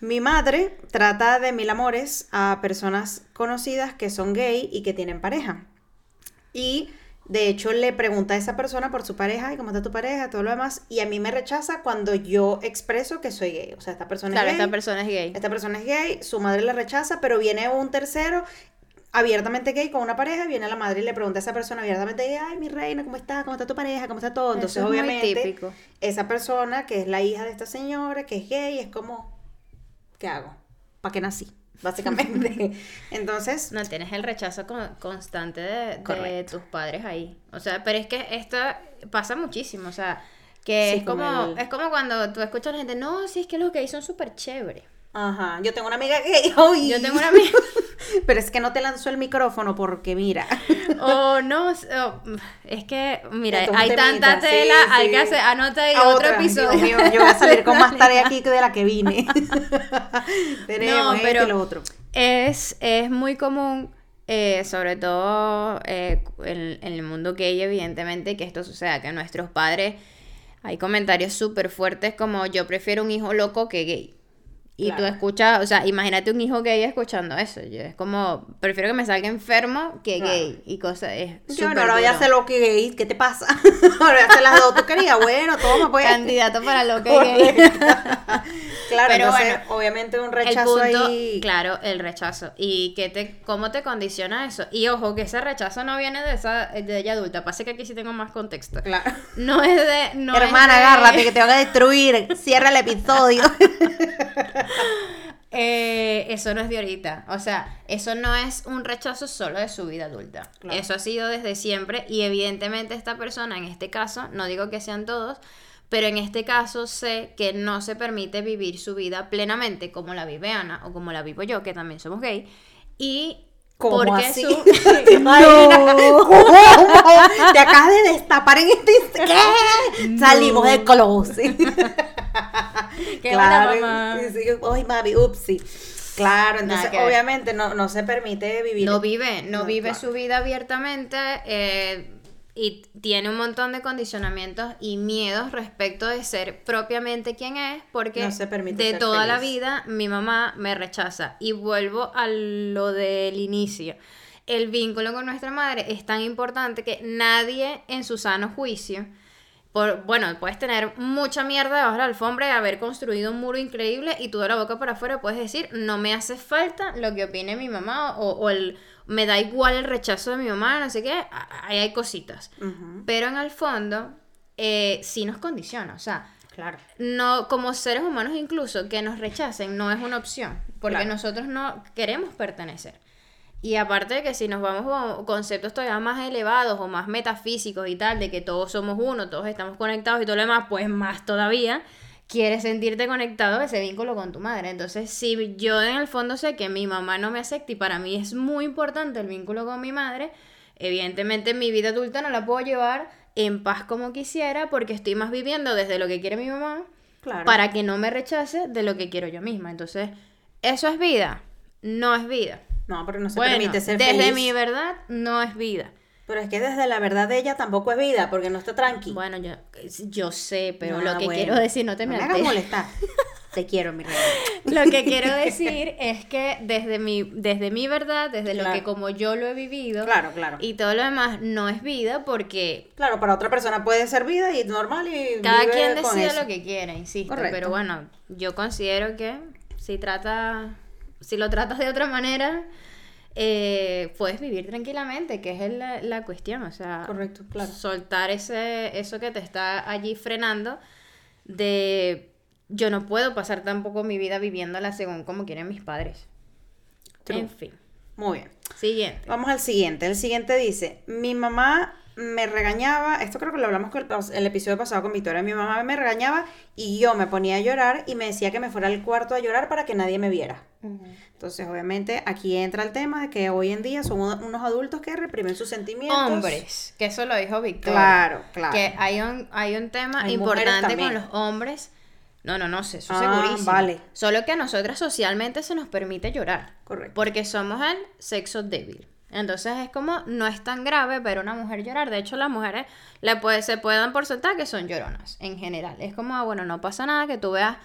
mi madre trata de mil amores a personas conocidas que son gay y que tienen pareja. Y de hecho le pregunta a esa persona por su pareja y cómo está tu pareja, todo lo demás, y a mí me rechaza cuando yo expreso que soy gay. O sea, esta persona es gay. esta persona es gay. Esta persona es gay, su madre le rechaza, pero viene un tercero abiertamente gay con una pareja, viene la madre y le pregunta a esa persona abiertamente gay, ay, mi reina, ¿cómo está? ¿Cómo está tu pareja? ¿Cómo está todo? Entonces, obviamente, esa persona que es la hija de esta señora, que es gay, es como, ¿qué hago? ¿Para qué nací? Básicamente. Entonces. No tienes el rechazo constante de, tus padres ahí. O sea, pero es que esto pasa muchísimo. O sea, que es como, es como cuando tú escuchas a la gente, no, si es que los gays son súper chéveres. Ajá, yo tengo una amiga gay. hoy Yo tengo una amiga. Pero es que no te lanzó el micrófono porque mira. Oh, no, es que, mira, hay tanta tela, hay que hacer, anota ahí otro episodio. yo voy a salir con más tarea aquí que de la que vine. Tenemos no, pero lo otro. Es, es muy común, eh, sobre todo eh, en, en el mundo gay, evidentemente, que esto suceda, que nuestros padres hay comentarios súper fuertes como yo prefiero un hijo loco que gay. Y tú escuchas, o sea, imagínate un hijo gay escuchando eso. Yo, es como, prefiero que me salga enfermo que gay. Y cosas, es Yo no, ahora ya sé lo que gay, ¿qué te pasa? ahora ya las dos, tú querías, bueno, toma pues. Candidato para lo que gay. claro, pero bueno, obviamente un rechazo ahí. Claro, el rechazo. ¿Y qué te, cómo te condiciona eso? Y ojo, que ese rechazo no viene de esa, de ella adulta. Pasa que aquí sí tengo más contexto. Claro. No es de. No Hermana, agárrate que te van a destruir. Cierra el episodio. Eh, eso no es de ahorita. O sea, eso no es un rechazo solo de su vida adulta. Eso ha sido desde siempre y evidentemente esta persona, en este caso, no digo que sean todos, pero en este caso sé que no se permite vivir su vida plenamente como la vive Ana o como la vivo yo, que también somos gay. Y ¿Cómo porque así? Su... ¿Te, no. Te acabas de destapar en este... ¿Qué? Salimos del closet. claro. Mamá. Ay, mami, upsi. Claro, entonces obviamente no, no se permite vivir. No vive, no, vive su vida abiertamente eh, y tiene un montón de condicionamientos y miedos respecto de ser propiamente quien es, porque de toda la vida mi mamá me rechaza. Y vuelvo a lo del inicio. El vínculo con nuestra madre es tan importante que nadie en su sano juicio bueno, puedes tener mucha mierda debajo de la alfombra y haber construido un muro increíble y tú de la boca para afuera puedes decir, no me hace falta lo que opine mi mamá o, el, me da igual el rechazo de mi mamá, no sé qué, ahí hay cositas. Pero en el fondo, eh, sí nos condiciona, o sea, Claro. No, como seres humanos incluso, que nos rechacen no es una opción, porque nosotros no queremos pertenecer. Y aparte de que si nos vamos con conceptos todavía más elevados o más metafísicos y tal, de que todos somos uno, todos estamos conectados y todo lo demás, pues más todavía, quieres sentirte conectado a ese vínculo con tu madre. Entonces, si yo en el fondo sé que mi mamá no me acepta y para mí es muy importante el vínculo con mi madre, evidentemente mi vida adulta no la puedo llevar en paz como quisiera porque estoy más viviendo desde lo que quiere mi mamá para que no me rechace de lo que quiero yo misma. Entonces, ¿eso es vida? No es vida. No, pero no se permite ser desde mi verdad, no es vida. Pero es que desde la verdad de ella tampoco es vida, porque no está tranqui. Bueno, yo, yo sé, pero lo que quiero decir, no te no me, hagas molestar. te quiero, mi reina. Lo que quiero decir es que desde mi, desde mi verdad, desde lo que como yo lo he vivido, claro, claro. y todo lo demás no es vida porque... Claro, para otra persona puede ser vida y normal y... Cada quien decide lo que quiera, insisto. Pero bueno, yo considero que si trata, si lo tratas de otra manera eh, puedes vivir tranquilamente, que es la, la, cuestión, o sea, Correcto, claro. soltar ese, eso que te está allí frenando de yo no puedo pasar tampoco mi vida viviéndola según como quieren mis padres. En fin. Muy bien. Siguiente. Vamos al siguiente. El siguiente dice, mi mamá me regañaba, esto creo que lo hablamos con el, episodio pasado con Victoria, mi mamá me regañaba y yo me ponía a llorar y me decía que me fuera al cuarto a llorar para que nadie me viera. Entonces, obviamente, aquí entra el tema de que hoy en día son unos adultos que reprimen sus sentimientos. Hombres, que eso lo dijo Victoria. Claro, claro. Que hay un, hay un tema importante con los hombres. No, no, no sé, eso ah, segurísimo. Vale. Solo que a nosotras socialmente se nos permite llorar. Correcto. Porque somos el sexo débil. Entonces es como, no es tan grave ver una mujer llorar. De hecho, las mujeres le puede, se pueden porcentar que son lloronas en general. Es como, ah, bueno, no pasa nada que tú veas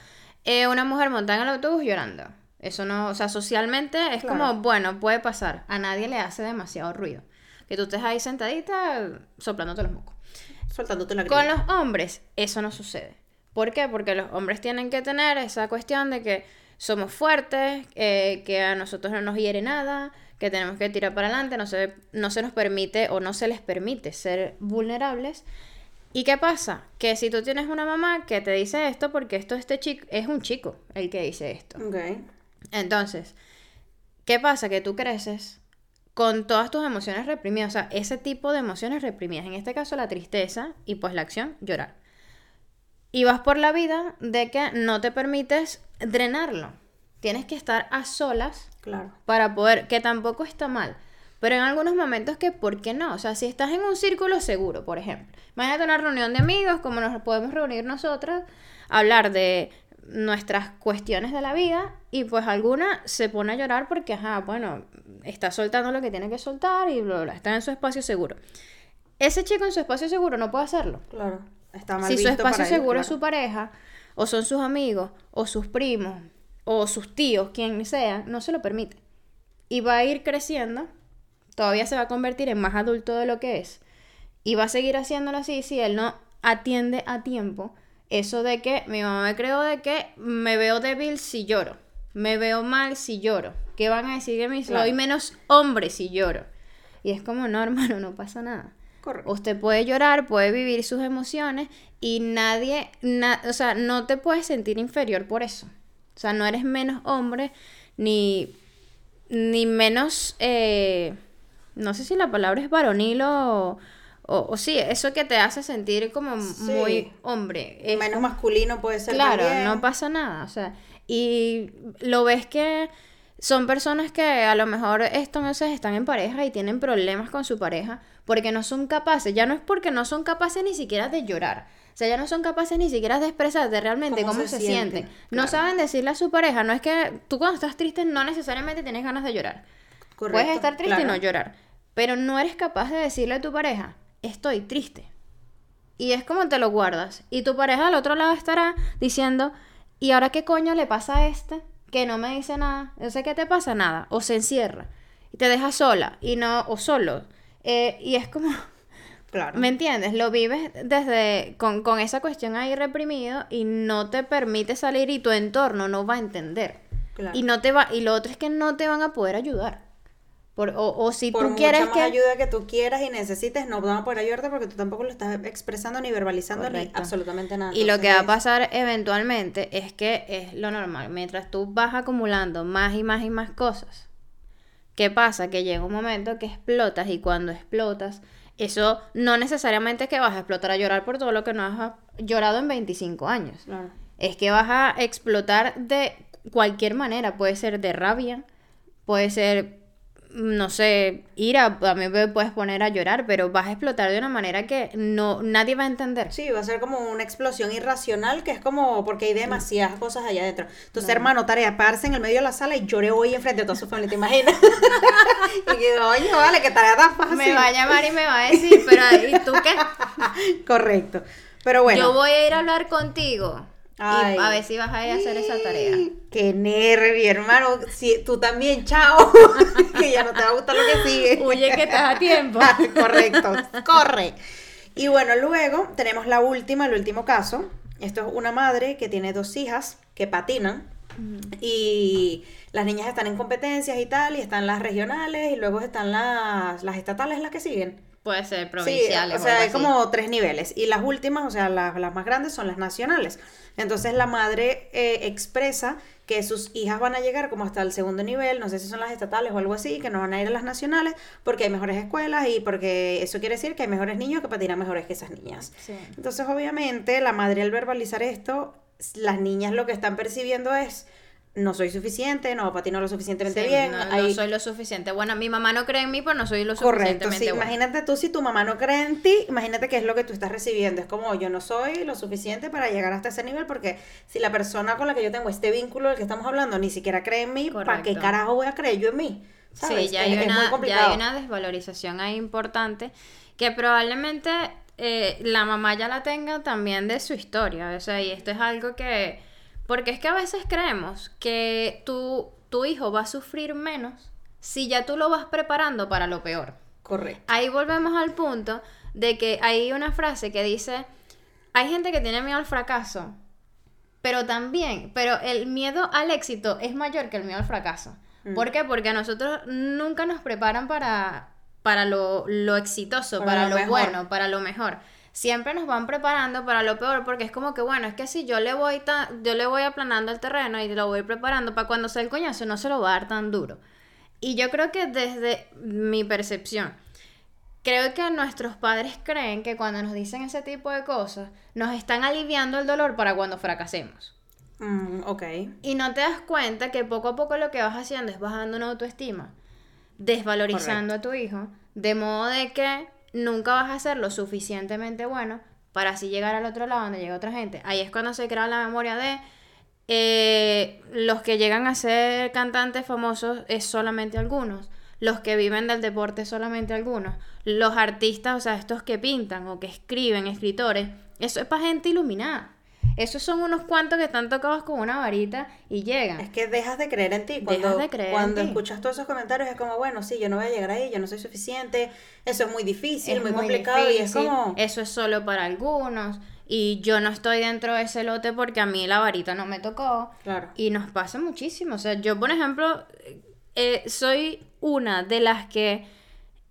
eh, una mujer montada en el autobús llorando. Eso no, o sea, socialmente es como, bueno, puede pasar. A nadie le hace demasiado ruido. Que tú estés ahí sentadita soplándote los mocos. Soltándote la Con los hombres, eso no sucede. ¿Por qué? Porque los hombres tienen que tener esa cuestión de que somos fuertes, eh, que a nosotros no nos hiere nada, que tenemos que tirar para adelante, no se, no se nos permite o no se les permite ser vulnerables. ¿Y qué pasa? Que si tú tienes una mamá que te dice esto, porque esto este chico, es un chico el que dice esto. Entonces, ¿qué pasa? Que tú creces con todas tus emociones reprimidas, o sea, ese tipo de emociones reprimidas, en este caso la tristeza y pues la acción, llorar. Y vas por la vida de que no te permites drenarlo. Tienes que estar a solas Claro. Para poder, que tampoco está mal. Pero en algunos momentos que, ¿por qué no? O sea, si estás en un círculo seguro, por ejemplo. Imagínate una reunión de amigos, como nos podemos reunir nosotras, hablar de nuestras cuestiones de la vida y pues alguna se pone a llorar porque, ajá, bueno, está soltando lo que tiene que soltar y bla, bla, está en su espacio seguro. Ese chico en su espacio seguro no puede hacerlo. Claro, está mal Si su espacio seguro es su pareja, o son sus amigos, o sus primos, o sus tíos, quien sea, no se lo permite. Y va a ir creciendo, todavía se va a convertir en más adulto de lo que es. Y va a seguir haciéndolo así si él no atiende a tiempo eso de que mi mamá me creó de que me veo débil si lloro, me veo mal si lloro. ¿Qué van a decir de mí? Soy menos hombre si lloro. Y es como, no, hermano, no pasa nada. Correcto. Usted puede llorar, puede vivir sus emociones y nadie, o sea, no te puedes sentir inferior por eso. O sea, no eres menos hombre ni, ni menos, eh, no sé si la palabra es varonil o, o, sí, eso que te hace sentir como muy hombre. menos masculino puede ser. Claro, no pasa nada. O sea, y lo ves que son personas que a lo mejor entonces están en pareja y tienen problemas con su pareja porque no son capaces, ya no es porque no son capaces ni siquiera de llorar, o sea, ya no son capaces ni siquiera de expresarte realmente cómo, se, sienten. No saben decirle a su pareja, no es que tú cuando estás triste no necesariamente tienes ganas de llorar. Puedes estar triste y no llorar, pero no eres capaz de decirle a tu pareja, estoy triste. Y es como te lo guardas. Y tu pareja al otro lado estará diciendo, ¿y ahora qué coño le pasa a este? Que no me dice nada. Yo sé que te pasa nada. O se encierra. Y te deja sola. Y no, o solo. Eh, y es como, ¿Me entiendes? Lo vives desde con, con, esa cuestión ahí reprimido y no te permite salir y tu entorno no va a entender. Y no te va y lo otro es que no te van a poder ayudar. Por, o, o, si tú quieres que ayuda que tú quieras y necesites, no van a poder ayudarte porque tú tampoco lo estás expresando ni verbalizando ni absolutamente nada. Y lo que va a pasar eventualmente es que es lo normal. Mientras tú vas acumulando más y más y más cosas, ¿qué pasa? Que llega un momento que explotas y cuando explotas eso no necesariamente es que vas a explotar a llorar por todo lo que no has llorado en 25 años. es que vas a explotar de cualquier manera. Puede ser de rabia, puede ser no sé, ir a, a mí me puedes poner a llorar, pero vas a explotar de una manera que no nadie va a entender. Sí, va a ser como una explosión irracional que es como porque hay demasiadas cosas allá adentro. Entonces, hermano, tarea, pararse en el medio de la sala y lloré hoy enfrente de toda su familia, ¿te imaginas? y que, oye, vale, que tarea tan fácil. Me va a llamar y me va a decir, pero ¿y tú qué? Correcto. Pero bueno. Yo voy a ir a hablar contigo. Y a ver si vas a ir a hacer esa tarea. Qué nervio, hermano. Si, tú también, chao. que ya no te va a gustar lo que sigue. Huye que estás a tiempo. Correcto. Corre. Y bueno, luego tenemos la última, el último caso. Esto es una madre que tiene dos hijas que patinan. Y las niñas están en competencias y tal, y están las regionales, y luego están las, las estatales las que siguen. Puede ser provinciales. Sí, o sea, hay como tres niveles. Y las últimas, o sea, las, las más grandes son las nacionales. Entonces la madre eh, expresa que sus hijas van a llegar como hasta el segundo nivel, no sé si son las estatales o algo así, que no van a ir a las nacionales porque hay mejores escuelas y porque eso quiere decir que hay mejores niños que patinan mejores que esas niñas. Entonces obviamente la madre al verbalizar esto, las niñas lo que están percibiendo es no soy suficiente, no patino lo suficientemente bien. No, soy lo suficiente. Bueno, mi mamá no cree en mí, pero no soy lo suficientemente Correcto, sí. Imagínate tú, si tu mamá no cree en ti, imagínate qué es lo que tú estás recibiendo. Es como, yo no soy lo suficiente para llegar hasta ese nivel, porque si la persona con la que yo tengo este vínculo del que estamos hablando ni siquiera cree en mí, ¿para qué carajo voy a creer yo en mí? Sí, ya hay, una, ya hay una desvalorización ahí importante que probablemente eh, la mamá ya la tenga también de su historia. O sea, y esto es algo que porque es que a veces creemos que tu, tu hijo va a sufrir menos si ya tú lo vas preparando para lo peor. Correcto. Ahí volvemos al punto de que hay una frase que dice, hay gente que tiene miedo al fracaso, pero también, pero el miedo al éxito es mayor que el miedo al fracaso. Mm. ¿Por qué? Porque a nosotros nunca nos preparan para, para lo, exitoso, para, lo bueno, para lo mejor siempre nos van preparando para lo peor, porque es como que, bueno, es que si yo le voy, yo le voy aplanando el terreno y lo voy preparando para cuando sea el coñazo, no se lo va a dar tan duro. Y yo creo que desde mi percepción, creo que nuestros padres creen que cuando nos dicen ese tipo de cosas, nos están aliviando el dolor para cuando fracasemos. Mm, ok. Y no te das cuenta que poco a poco lo que vas haciendo es bajando una autoestima, desvalorizando a tu hijo, de modo de que nunca vas a ser lo suficientemente bueno para así llegar al otro lado donde llega otra gente. Ahí es cuando se crea la memoria de eh, los que llegan a ser cantantes famosos es solamente algunos. Los que viven del deporte solamente algunos. Los artistas, o sea, estos que pintan o que escriben, escritores, eso es para gente iluminada. Esos son unos cuantos que están tocados con una varita y llegan. Es que dejas de creer en ti. Cuando, cuando escuchas todos esos comentarios es como, bueno, sí, yo no voy a llegar ahí, yo no soy suficiente, eso es muy difícil, muy, complicado y es como... Eso es solo para algunos y yo no estoy dentro de ese lote porque a mí la varita no me tocó. Claro. Y nos pasa muchísimo. O sea, yo, por ejemplo, eh, soy una de las que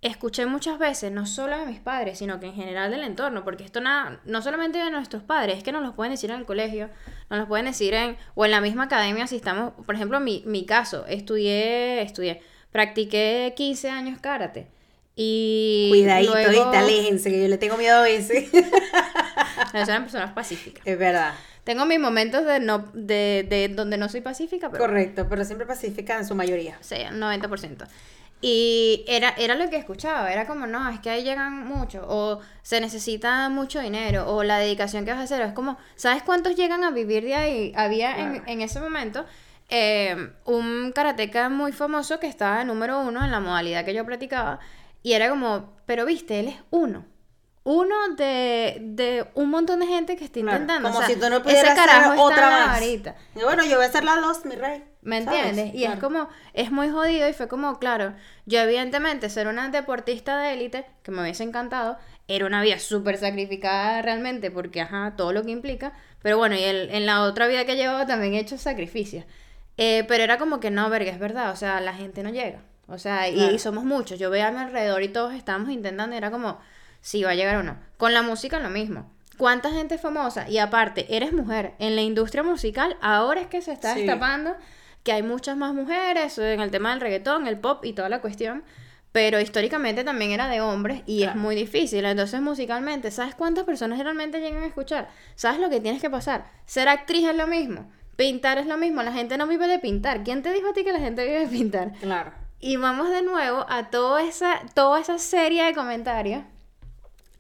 escuché muchas veces, no solo de mis padres, sino que en general del entorno, porque esto nada, no solamente de nuestros padres, es que nos lo pueden decir en el colegio, nos lo pueden decir en, o en la misma academia si estamos, por ejemplo, mi, mi caso, estudié, estudié, practiqué 15 años karate. Y Cuidadito, luego... aléjense, que yo le tengo miedo a veces. no, son personas pacíficas. Es verdad. Tengo mis momentos de no de, de donde no soy pacífica, pero... Correcto, pero siempre pacífica en su mayoría. Sí, 90%. Y era, era lo que escuchaba, era como, no, es que ahí llegan muchos, o se necesita mucho dinero, o la dedicación que vas a hacer, es como, ¿sabes cuántos llegan a vivir de ahí? Había en, en, ese momento eh, un karateca muy famoso que estaba número uno en la modalidad que yo practicaba, y era como, pero viste, él es uno uno de, de, un montón de gente que está intentando. como si tú no pudieras hacer otra más. Y bueno, yo voy a hacer la dos, mi rey. ¿Me entiendes? Y es como, es muy jodido y fue como, claro, yo evidentemente ser una deportista de élite, que me hubiese encantado, era una vida súper sacrificada realmente, porque, ajá, todo lo que implica, pero bueno, y el, en la otra vida que llevaba también he hecho sacrificios. Eh, pero era como que no, verga, es verdad, o sea, la gente no llega. O sea, y, y somos muchos. Yo veía a mi alrededor y todos estábamos intentando, y era como, si va a llegar o no. Con la música lo mismo. ¿Cuánta gente famosa? Y aparte, eres mujer. En la industria musical ahora es que se está destapando que hay muchas más mujeres en el tema del reggaetón, el pop y toda la cuestión. pero históricamente también era de hombres y es muy difícil. Entonces, musicalmente, ¿sabes cuántas personas realmente llegan a escuchar? ¿Sabes lo que tienes que pasar? Ser actriz es lo mismo, pintar es lo mismo, la gente no vive de pintar. ¿Quién te dijo a ti que la gente vive de pintar? Claro. Y vamos de nuevo a toda esa, toda esa serie de comentarios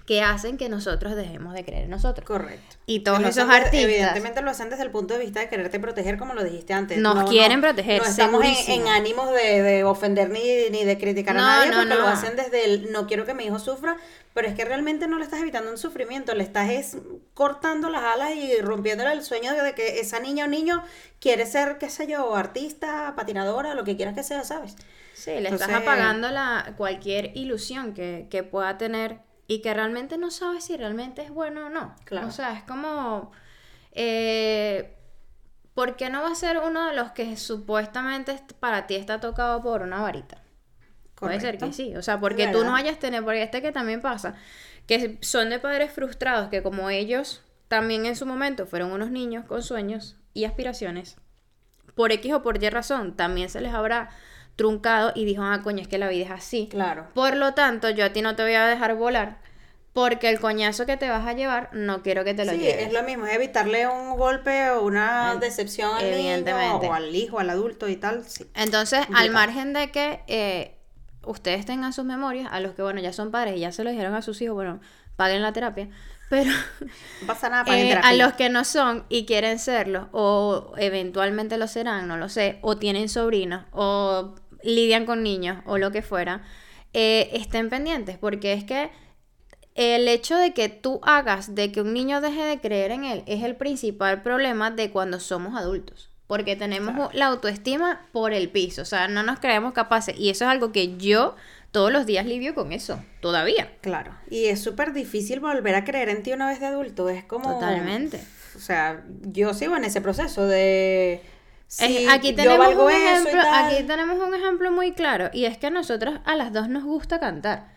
que hacen que nosotros dejemos de creer en nosotros. Correcto. Y todos lo esos artistas Evidentemente lo hacen desde el punto de vista de quererte proteger, como lo dijiste antes. Nos quieren proteger, No estamos en, ánimos de, de ofender ni, ni de criticar No, a nadie, no, porque lo no. hacen desde el no quiero que mi hijo sufra, pero es que realmente no le estás evitando un sufrimiento, le estás es cortando las alas y rompiéndole el sueño de que esa niña o niño quiere ser, qué sé yo, artista, patinadora, lo que quieras que sea, ¿sabes? Sí, le estás apagando la, cualquier ilusión que, que pueda tener y que realmente no sabes si realmente es bueno o no. Claro. O sea, es como... Eh, ¿Por qué no va a ser uno de los que supuestamente est- para ti está tocado por una varita? Puede ser que sí. O sea, porque tú no hayas tenido, porque este que también pasa, que son de padres frustrados, que como ellos también en su momento fueron unos niños con sueños y aspiraciones, por X o por Y razón, también se les habrá truncado y dijo, ah, coño, es que la vida es así. Claro. Por lo tanto, yo a ti no te voy a dejar volar, porque el coñazo que te vas a llevar, no quiero que te lo Sí, lleves. es lo mismo, es evitarle un golpe o una En- decepción al niño o al hijo, al adulto y tal, sí. Entonces, al margen de que eh, ustedes tengan sus memorias, a los que, bueno, ya son padres y ya se lo dijeron a sus hijos, bueno, paguen la terapia, pero No pasa nada para eh, a los que no son y quieren serlo, o eventualmente lo serán, no lo sé, o tienen sobrinos, o lidian con niños, o lo que fuera, eh, estén pendientes, porque es que el hecho de que tú hagas de que un niño deje de creer en él es el principal problema de cuando somos adultos. Porque tenemos Claro. la autoestima por el piso, o sea, no nos creemos capaces. Y eso es algo que yo todos los días lidio con eso, todavía. Claro, y es súper difícil volver a creer en ti una vez de adulto, es como... Totalmente. O sea, yo sigo en ese proceso de... Sí, aquí tenemos un ejemplo, aquí tenemos un ejemplo muy claro y es que a nosotros a las dos nos gusta cantar.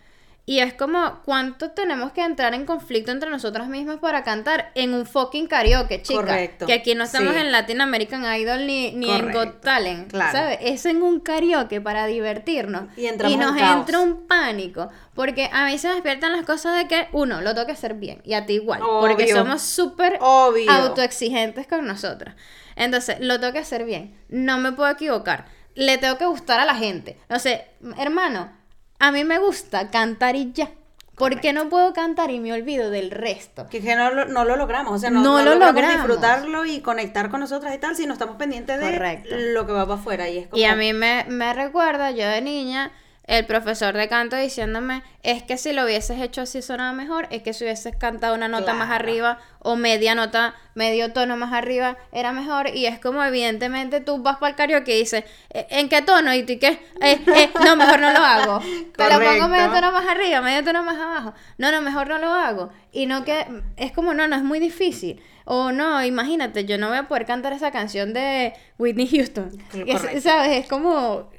Y es como cuánto tenemos que entrar en conflicto entre nosotras mismas para cantar en un fucking karaoke, chica. Correcto, Que aquí no estamos sí. en Latin American Idol ni, ni en Got Talent, claro. ¿sabes? Es en un karaoke para divertirnos. Y nos en entra un pánico, porque a mí se despiertan las cosas de que uno, lo tengo que hacer bien y a ti igual, porque somos súper autoexigentes con nosotras. Entonces, lo tengo que hacer bien. No me puedo equivocar. Le tengo que gustar a la gente. No sé, hermano, a mí me gusta cantar y ya. ¿Por qué no puedo cantar y me olvido del resto? Que, que no, lo, no lo logramos, o sea, no, No no lo logramos logramos. disfrutarlo y conectar con nosotras y tal si no estamos pendientes de Correcto. lo que va para afuera. Y es como... Y a mí me, me recuerda, yo de niña, el profesor de canto diciéndome, es que si lo hubieses hecho así sonaba mejor, es que si hubieses cantado una nota más arriba o media nota, medio tono más arriba, era mejor. Y es como evidentemente tú vas para el karaoke y dices, "¿Eh, ¿en qué tono? Y tú ¿qué? Eh, eh, no, mejor no lo hago. Te lo pongo medio tono más arriba, medio tono más abajo. No, no, mejor no lo hago. Y no que, es como, no, no, es muy difícil. O no, imagínate, yo no voy a poder cantar esa canción de Whitney Houston. Y es-. ¿Sabes? Es como...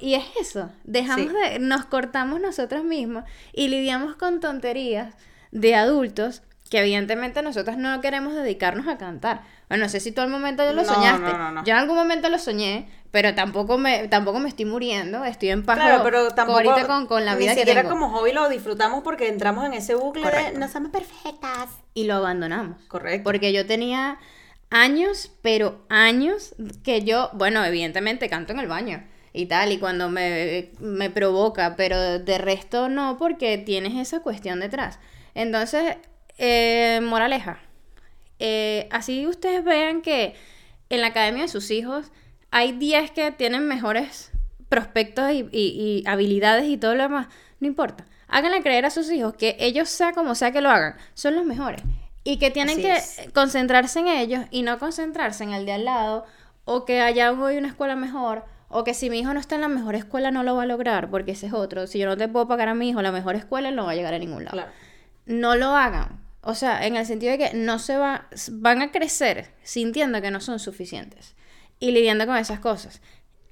Y es eso, dejamos Sí. de... Nos cortamos nosotros mismos y lidiamos con tonterías de adultos que evidentemente nosotros no queremos dedicarnos a cantar. Bueno, no sé si tú al momento ya lo No, soñaste. no, no, no. Yo en algún momento lo soñé, pero tampoco me, tampoco me estoy muriendo. Estoy en paz Claro, pero tampoco ahorita con, con la vida ni que siquiera tengo. como hobby lo disfrutamos porque entramos en ese bucle Correcto. de no somos perfectas. Y lo abandonamos. Correcto. Porque yo tenía años, pero años que yo, bueno, evidentemente canto en el baño y tal, y cuando me, me provoca, pero de resto no, porque tienes esa cuestión detrás. Entonces, eh, moraleja, eh, así ustedes vean que en la academia de sus hijos hay 10 que tienen mejores prospectos y, y- y habilidades y todo lo demás, no importa. Háganle creer a sus hijos que ellos, sea como sea que lo hagan, son los mejores. Y que tienen Así que es. concentrarse en ellos y no concentrarse en el de al lado, o que allá voy a una escuela mejor, o que si mi hijo no está en la mejor escuela no lo va a lograr, porque ese es otro. Si yo no te puedo pagar a mi hijo la mejor escuela, no va a llegar a ningún lado Claro. no lo hagan. O sea, en el sentido de que no se va, van a crecer sintiendo que no son suficientes y lidiando con esas cosas.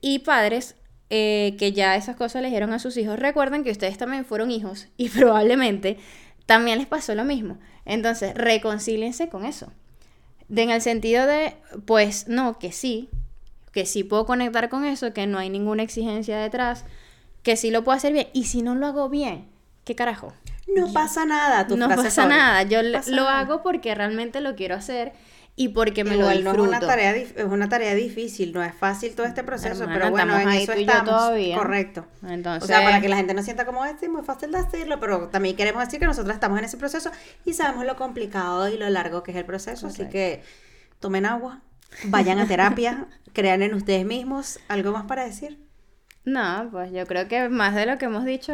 Y padres eh, que ya esas cosas le dijeron a sus hijos, recuerden que ustedes también fueron hijos y probablemente también les pasó lo mismo. Entonces, reconcíliense con eso. De, en el sentido de, pues no, que sí, que sí puedo conectar con eso, que no hay ninguna exigencia detrás, que sí lo puedo hacer bien. Y si no lo hago bien, ¿qué carajo? No pasa nada, tu no frase pasa nada. Yo No lo pasa lo nada. hago porque realmente lo quiero hacer y porque me Igual lo no disfruto. es una tarea es una tarea difícil, no es fácil todo este proceso, Hermana, pero bueno, en ahí eso tú y yo estamos. todavía. Correcto. Entonces, O sea, para que la gente no sienta como es, sí, muy fácil de hacerlo, pero también queremos decir que nosotros estamos en ese proceso y sabemos lo complicado y lo largo que es el proceso, así que tomen agua, vayan a terapia, crean en ustedes mismos, ¿algo más para decir? No, pues yo creo que más de lo que hemos dicho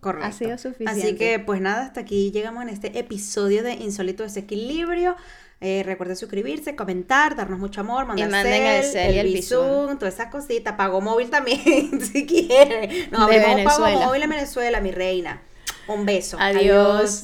Correcto. ha sido suficiente. Así que, pues nada, hasta aquí llegamos en este episodio de Insólito Desequilibrio. Eh, recuerden suscribirse, comentar, darnos mucho amor, mandar manden el cel, cel y el bizum, bizum. toda esa cosita. Pago móvil también, si quieren. Nos abrimos pago móvil en Venezuela, mi reina. Un beso. Adiós.